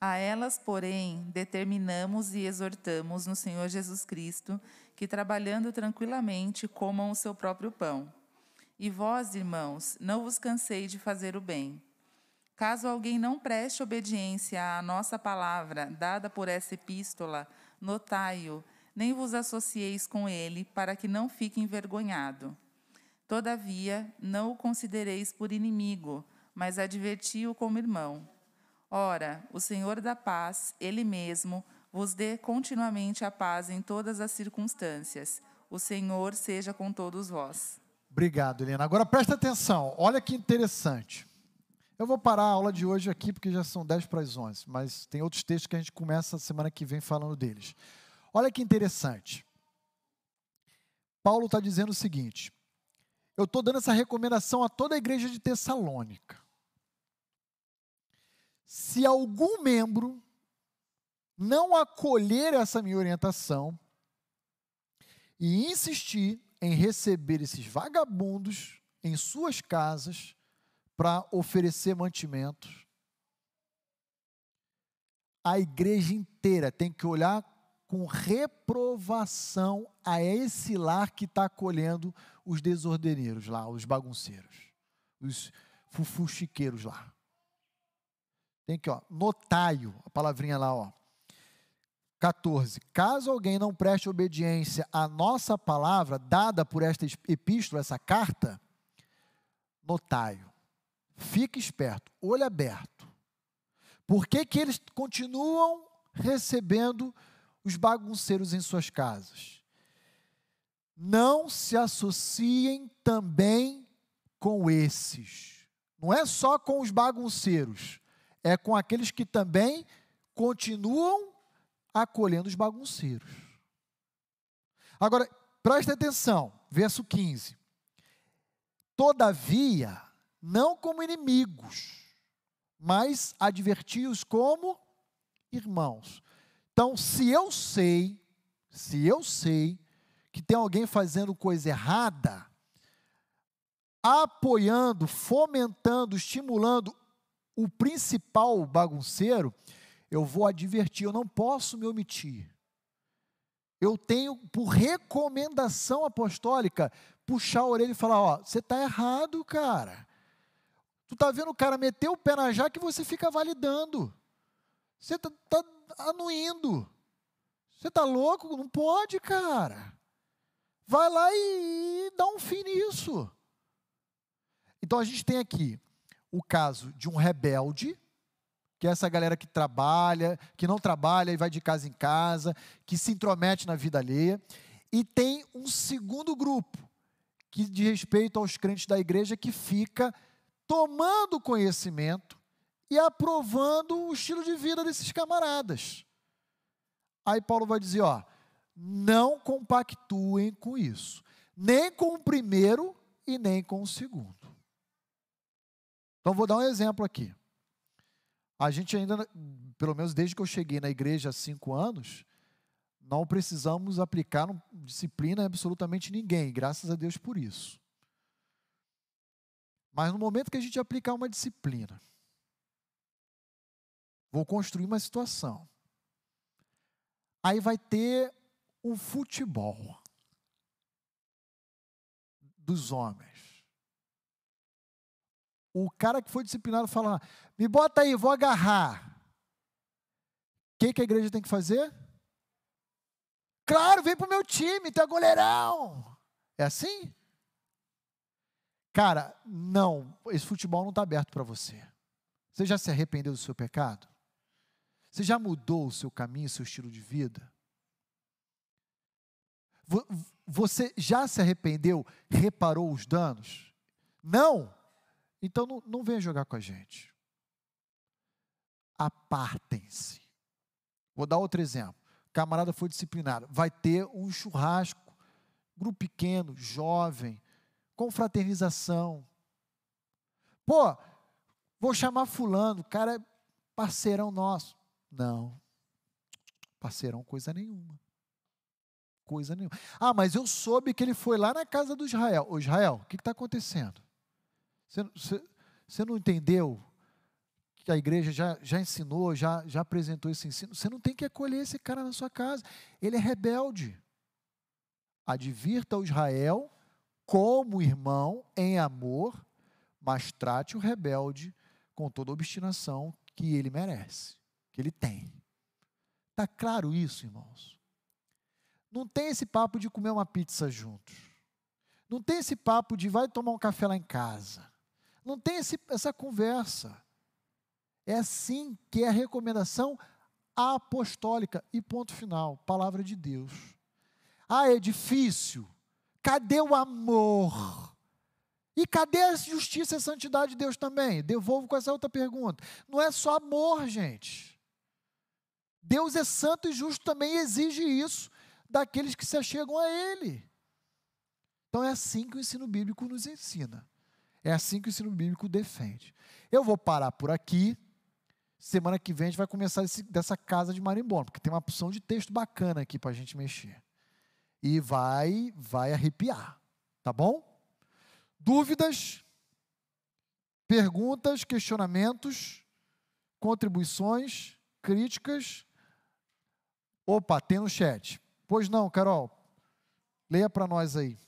A elas, porém, determinamos e exortamos no Senhor Jesus Cristo que, trabalhando tranquilamente, comam o seu próprio pão. E vós, irmãos, não vos cansei de fazer o bem. Caso alguém não preste obediência à nossa palavra, dada por essa epístola, notai-o, nem vos associeis com ele, para que não fique envergonhado. Todavia, não o considereis por inimigo, mas adverti-o como irmão. Ora, o Senhor da paz, Ele mesmo, vos dê continuamente a paz em todas as circunstâncias. O Senhor seja com todos vós. Obrigado, Helena. Agora presta atenção, olha que interessante. Eu vou parar a aula de hoje aqui, porque já são 10 para as 11, mas tem outros textos que a gente começa semana que vem falando deles. Olha que interessante. Paulo está dizendo o seguinte: eu estou dando essa recomendação a toda a igreja de Tessalônica. Se algum membro não acolher essa minha orientação e insistir em receber esses vagabundos em suas casas para oferecer mantimentos, a igreja inteira tem que olhar com reprovação a esse lar que está acolhendo os desordeneiros lá, os bagunceiros, os fufuxiqueiros lá. Tem que, ó, notaio, a palavrinha lá, ó. 14. Caso alguém não preste obediência à nossa palavra dada por esta epístola, essa carta, notaio. Fique esperto, olho aberto. Por que, que eles continuam recebendo os bagunceiros em suas casas? Não se associem também com esses. Não é só com os bagunceiros, é com aqueles que também continuam acolhendo os bagunceiros. Agora, preste atenção, verso 15. Todavia, não como inimigos, mas adverti-os como irmãos. Então, se eu sei, se eu sei que tem alguém fazendo coisa errada, apoiando, fomentando, estimulando o principal bagunceiro, eu vou advertir, eu não posso me omitir. Eu tenho, por recomendação apostólica, puxar a orelha e falar: Ó, você está errado, cara. Tu está vendo o cara meter o pé na jaca e você fica validando. Você está tá anuindo. Você está louco? Não pode, cara. Vai lá e, e dá um fim nisso. Então a gente tem aqui o caso de um rebelde que é essa galera que trabalha, que não trabalha e vai de casa em casa, que se intromete na vida alheia. E tem um segundo grupo, que de respeito aos crentes da igreja, que fica tomando conhecimento e aprovando o estilo de vida desses camaradas. Aí Paulo vai dizer, ó, não compactuem com isso, nem com o primeiro e nem com o segundo. Então vou dar um exemplo aqui. A gente ainda, pelo menos desde que eu cheguei na igreja há cinco anos, não precisamos aplicar disciplina em absolutamente ninguém, graças a Deus por isso. Mas no momento que a gente aplicar uma disciplina, vou construir uma situação. Aí vai ter um futebol dos homens o cara que foi disciplinado fala: me bota aí, vou agarrar. O que, que a igreja tem que fazer? Claro, vem para o meu time, tu é goleirão. É assim? Cara, não, esse futebol não está aberto para você. Você já se arrependeu do seu pecado? Você já mudou o seu caminho, o seu estilo de vida? Você já se arrependeu, reparou os danos? Não. Então não, não venha jogar com a gente. Apartem-se. Vou dar outro exemplo. Camarada foi disciplinado. Vai ter um churrasco, grupo pequeno, jovem, confraternização. Pô, vou chamar fulano, cara é parceirão nosso. Não. Parceirão coisa nenhuma. Coisa nenhuma. Ah, mas eu soube que ele foi lá na casa do Israel. Ô Israel, o que está acontecendo? Você, você, você não entendeu que a igreja já, já ensinou, já, já apresentou esse ensino? Você não tem que acolher esse cara na sua casa. Ele é rebelde. Advirta o Israel como irmão em amor, mas trate o rebelde com toda a obstinação que ele merece, que ele tem. Está claro isso, irmãos? Não tem esse papo de comer uma pizza juntos. Não tem esse papo de vai tomar um café lá em casa. Não tem esse, essa conversa. É assim que é a recomendação apostólica. E ponto final. Palavra de Deus. Ah, é difícil. Cadê o amor? E cadê a justiça e a santidade de Deus também? Devolvo com essa outra pergunta. Não é só amor, gente. Deus é santo e justo também exige isso daqueles que se achegam a Ele. Então é assim que o ensino bíblico nos ensina. É assim que o ensino bíblico defende. Eu vou parar por aqui. Semana que vem a gente vai começar esse, dessa casa de marimbondo, porque tem uma opção de texto bacana aqui para a gente mexer. E vai, vai arrepiar. Tá bom? Dúvidas, perguntas, questionamentos, contribuições, críticas? Opa, tem no chat. Pois não, Carol. Leia para nós aí.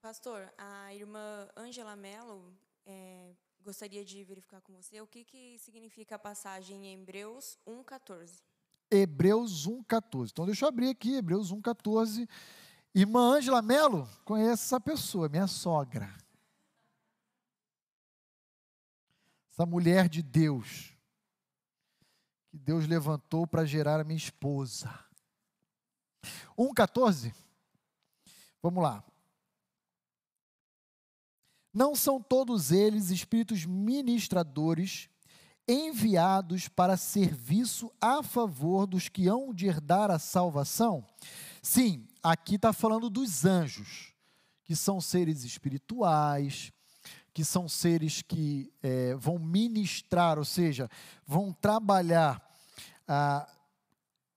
Pastor, a irmã Ângela Mello é, gostaria de verificar com você o que, que significa a passagem em Hebreus 1,14. Hebreus 1,14. Então, deixa eu abrir aqui, Hebreus 1,14. Irmã Ângela Mello, conhece essa pessoa, minha sogra. essa mulher de Deus, que Deus levantou para gerar a minha esposa. 1,14? Vamos lá. Não são todos eles espíritos ministradores enviados para serviço a favor dos que hão de herdar a salvação? Sim, aqui está falando dos anjos, que são seres espirituais, que são seres que é, vão ministrar, ou seja, vão trabalhar ah,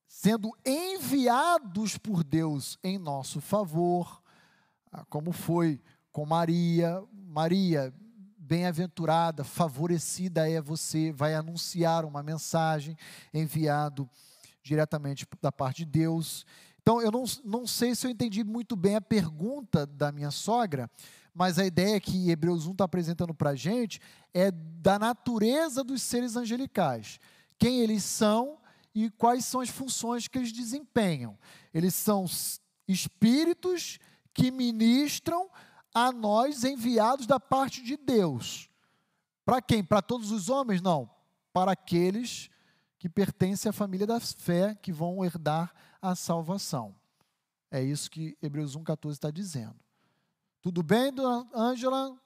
sendo enviados por Deus em nosso favor, ah, como foi com Maria. Maria, bem-aventurada, favorecida é você, vai anunciar uma mensagem enviado diretamente da parte de Deus. Então, eu não, não sei se eu entendi muito bem a pergunta da minha sogra, mas a ideia que Hebreus 1 está apresentando para a gente é da natureza dos seres angelicais. Quem eles são e quais são as funções que eles desempenham. Eles são espíritos que ministram a nós enviados da parte de Deus. Para quem? Para todos os homens? Não. Para aqueles que pertencem à família da fé, que vão herdar a salvação. É isso que Hebreus 1,14 está dizendo. Tudo bem, dona Ângela?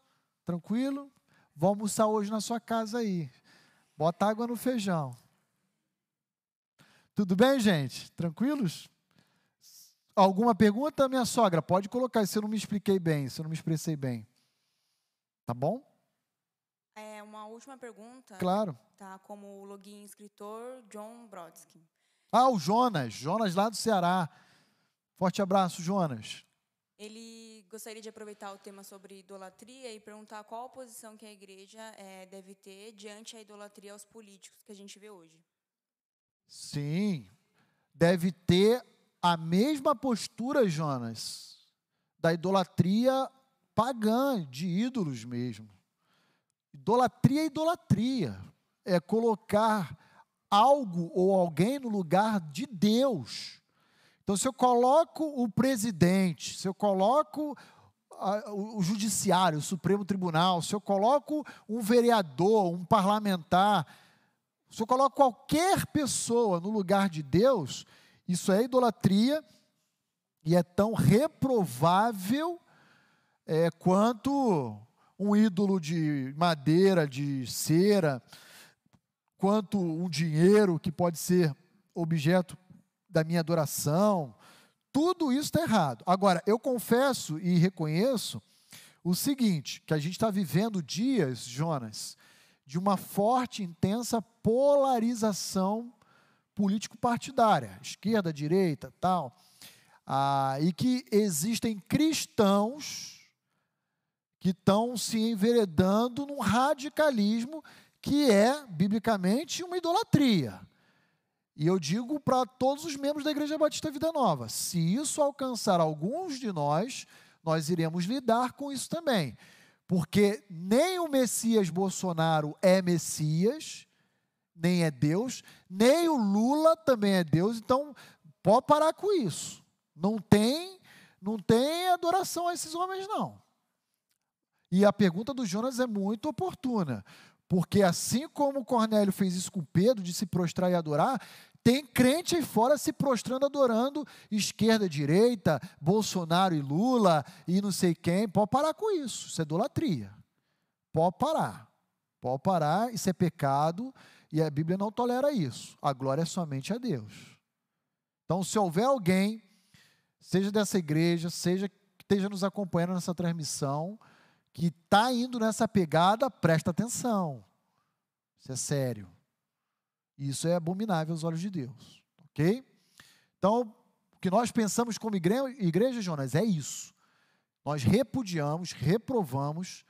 Tranquilo? Vou almoçar hoje na sua casa aí. Bota água no feijão. Tudo bem, gente? Tranquilos? Alguma pergunta, minha sogra? Pode colocar se eu não me expliquei bem, se eu não me expressei bem. Tá bom? É, uma última pergunta. Claro. Tá como login escritor John Brodsky. Ah, o Jonas. Jonas lá do Ceará. Forte abraço, Jonas. Ele gostaria de aproveitar o tema sobre idolatria e perguntar qual a posição que a igreja é, deve ter diante a idolatria aos políticos que a gente vê hoje. Sim, deve ter a mesma postura, Jonas, da idolatria pagã, de ídolos mesmo. Idolatria é idolatria. É colocar algo ou alguém no lugar de Deus. Então, se eu coloco o presidente, se eu coloco o judiciário, o Supremo Tribunal, se eu coloco um vereador, um parlamentar, se eu coloco qualquer pessoa no lugar de Deus, isso é idolatria e é tão reprovável é, quanto um ídolo de madeira, de cera, quanto um dinheiro que pode ser objeto da minha adoração, tudo isso está errado. Agora, eu confesso e reconheço o seguinte: que a gente está vivendo dias, Jonas, de uma forte, intensa polarização político-partidária, esquerda, direita, tal, ah, e que existem cristãos que estão se enveredando num radicalismo que é, biblicamente, uma idolatria. E eu digo para todos os membros da Igreja Batista Vida Nova: se isso alcançar alguns de nós, nós iremos lidar com isso também. Porque nem o Messias Bolsonaro é Messias, nem é Deus, nem o Lula também é Deus, então pode parar com isso. Não tem, não tem adoração a esses homens, não. E a pergunta do Jonas é muito oportuna. Porque assim como Cornélio fez isso com Pedro, de se prostrar e adorar, tem crente aí fora se prostrando, adorando esquerda, direita, Bolsonaro e Lula e não sei quem. Pode parar com isso, isso é idolatria. pode parar. Pode parar, isso é pecado e a Bíblia não tolera isso. A glória é somente a Deus. Então, se houver alguém, seja dessa igreja, seja que esteja nos acompanhando nessa transmissão, que está indo nessa pegada, presta atenção. Isso é sério. Isso é abominável aos olhos de Deus. Ok? Então, o que nós pensamos como igreja, igreja Jonas, é isso. Nós repudiamos, reprovamos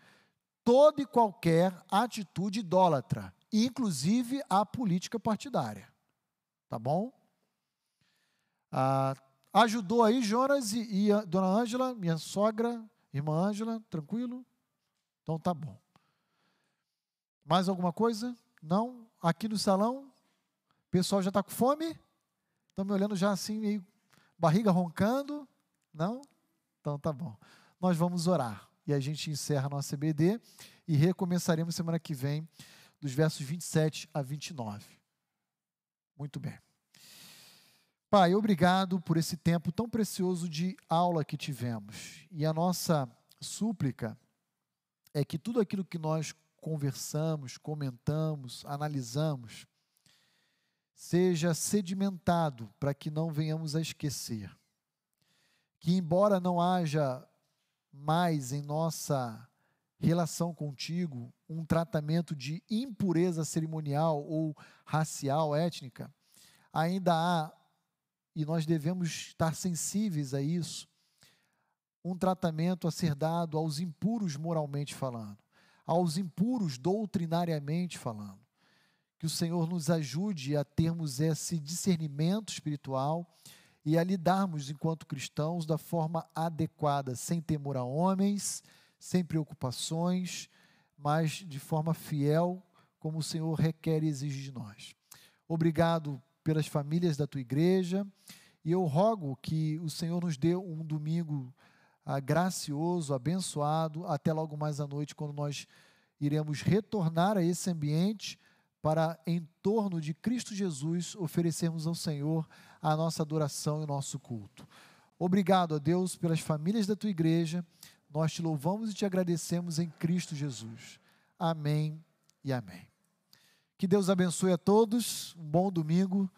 toda e qualquer atitude idólatra, inclusive a política partidária. Tá bom? Ah, ajudou aí Jonas e, e a dona Ângela, minha sogra, irmã Ângela, tranquilo? Então tá bom. Mais alguma coisa? Não? Aqui no salão, o pessoal já está com fome? Estão me olhando já assim, meio barriga roncando? Não? Então tá bom. Nós vamos orar e a gente encerra a nossa EBD e recomeçaremos semana que vem, dos versos 27 a 29. Muito bem. Pai, obrigado por esse tempo tão precioso de aula que tivemos. E a nossa súplica é que tudo aquilo que nós conversamos, comentamos, analisamos, seja sedimentado para que não venhamos a esquecer. Que, embora não haja mais em nossa relação contigo um tratamento de impureza cerimonial ou racial, étnica, ainda há, e nós devemos estar sensíveis a isso, um tratamento a ser dado aos impuros moralmente falando aos impuros doutrinariamente falando. Que o Senhor nos ajude a termos esse discernimento espiritual e a lidarmos enquanto cristãos da forma adequada, sem temor a homens, sem preocupações, mas de forma fiel, como o Senhor requer e exige de nós. Obrigado pelas famílias da tua igreja e eu rogo que o Senhor nos dê um domingo ah, gracioso, abençoado, até logo mais à noite, quando nós iremos retornar a esse ambiente para, em torno de Cristo Jesus, oferecermos ao Senhor a nossa adoração e o nosso culto. Obrigado a Deus pelas famílias da tua igreja. Nós te louvamos e te agradecemos em Cristo Jesus. Amém e amém. Que Deus abençoe a todos. Um bom domingo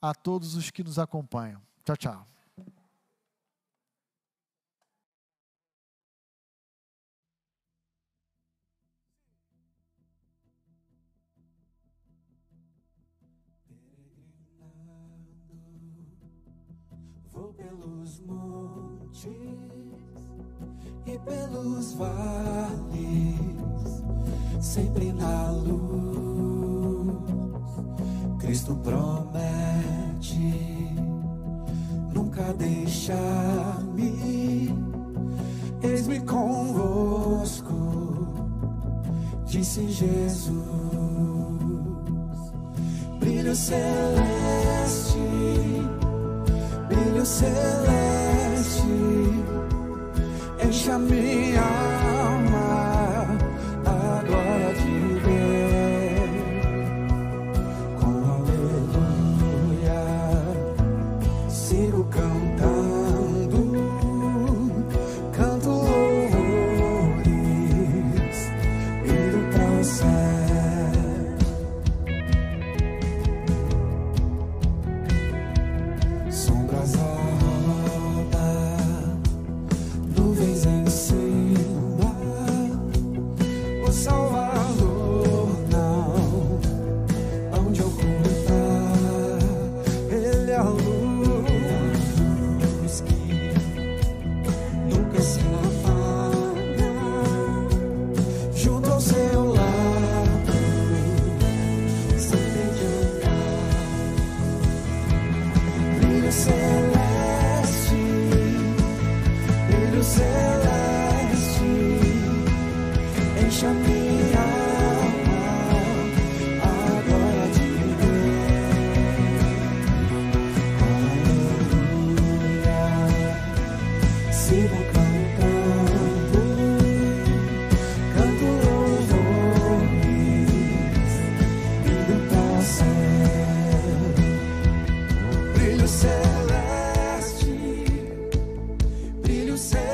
a todos os que nos acompanham. Tchau, tchau. Pelos montes e pelos vales, sempre na luz. Cristo promete nunca deixar-me. Eis-me convosco, disse Jesus. Brilho celeste brilho celeste enche a minha alma.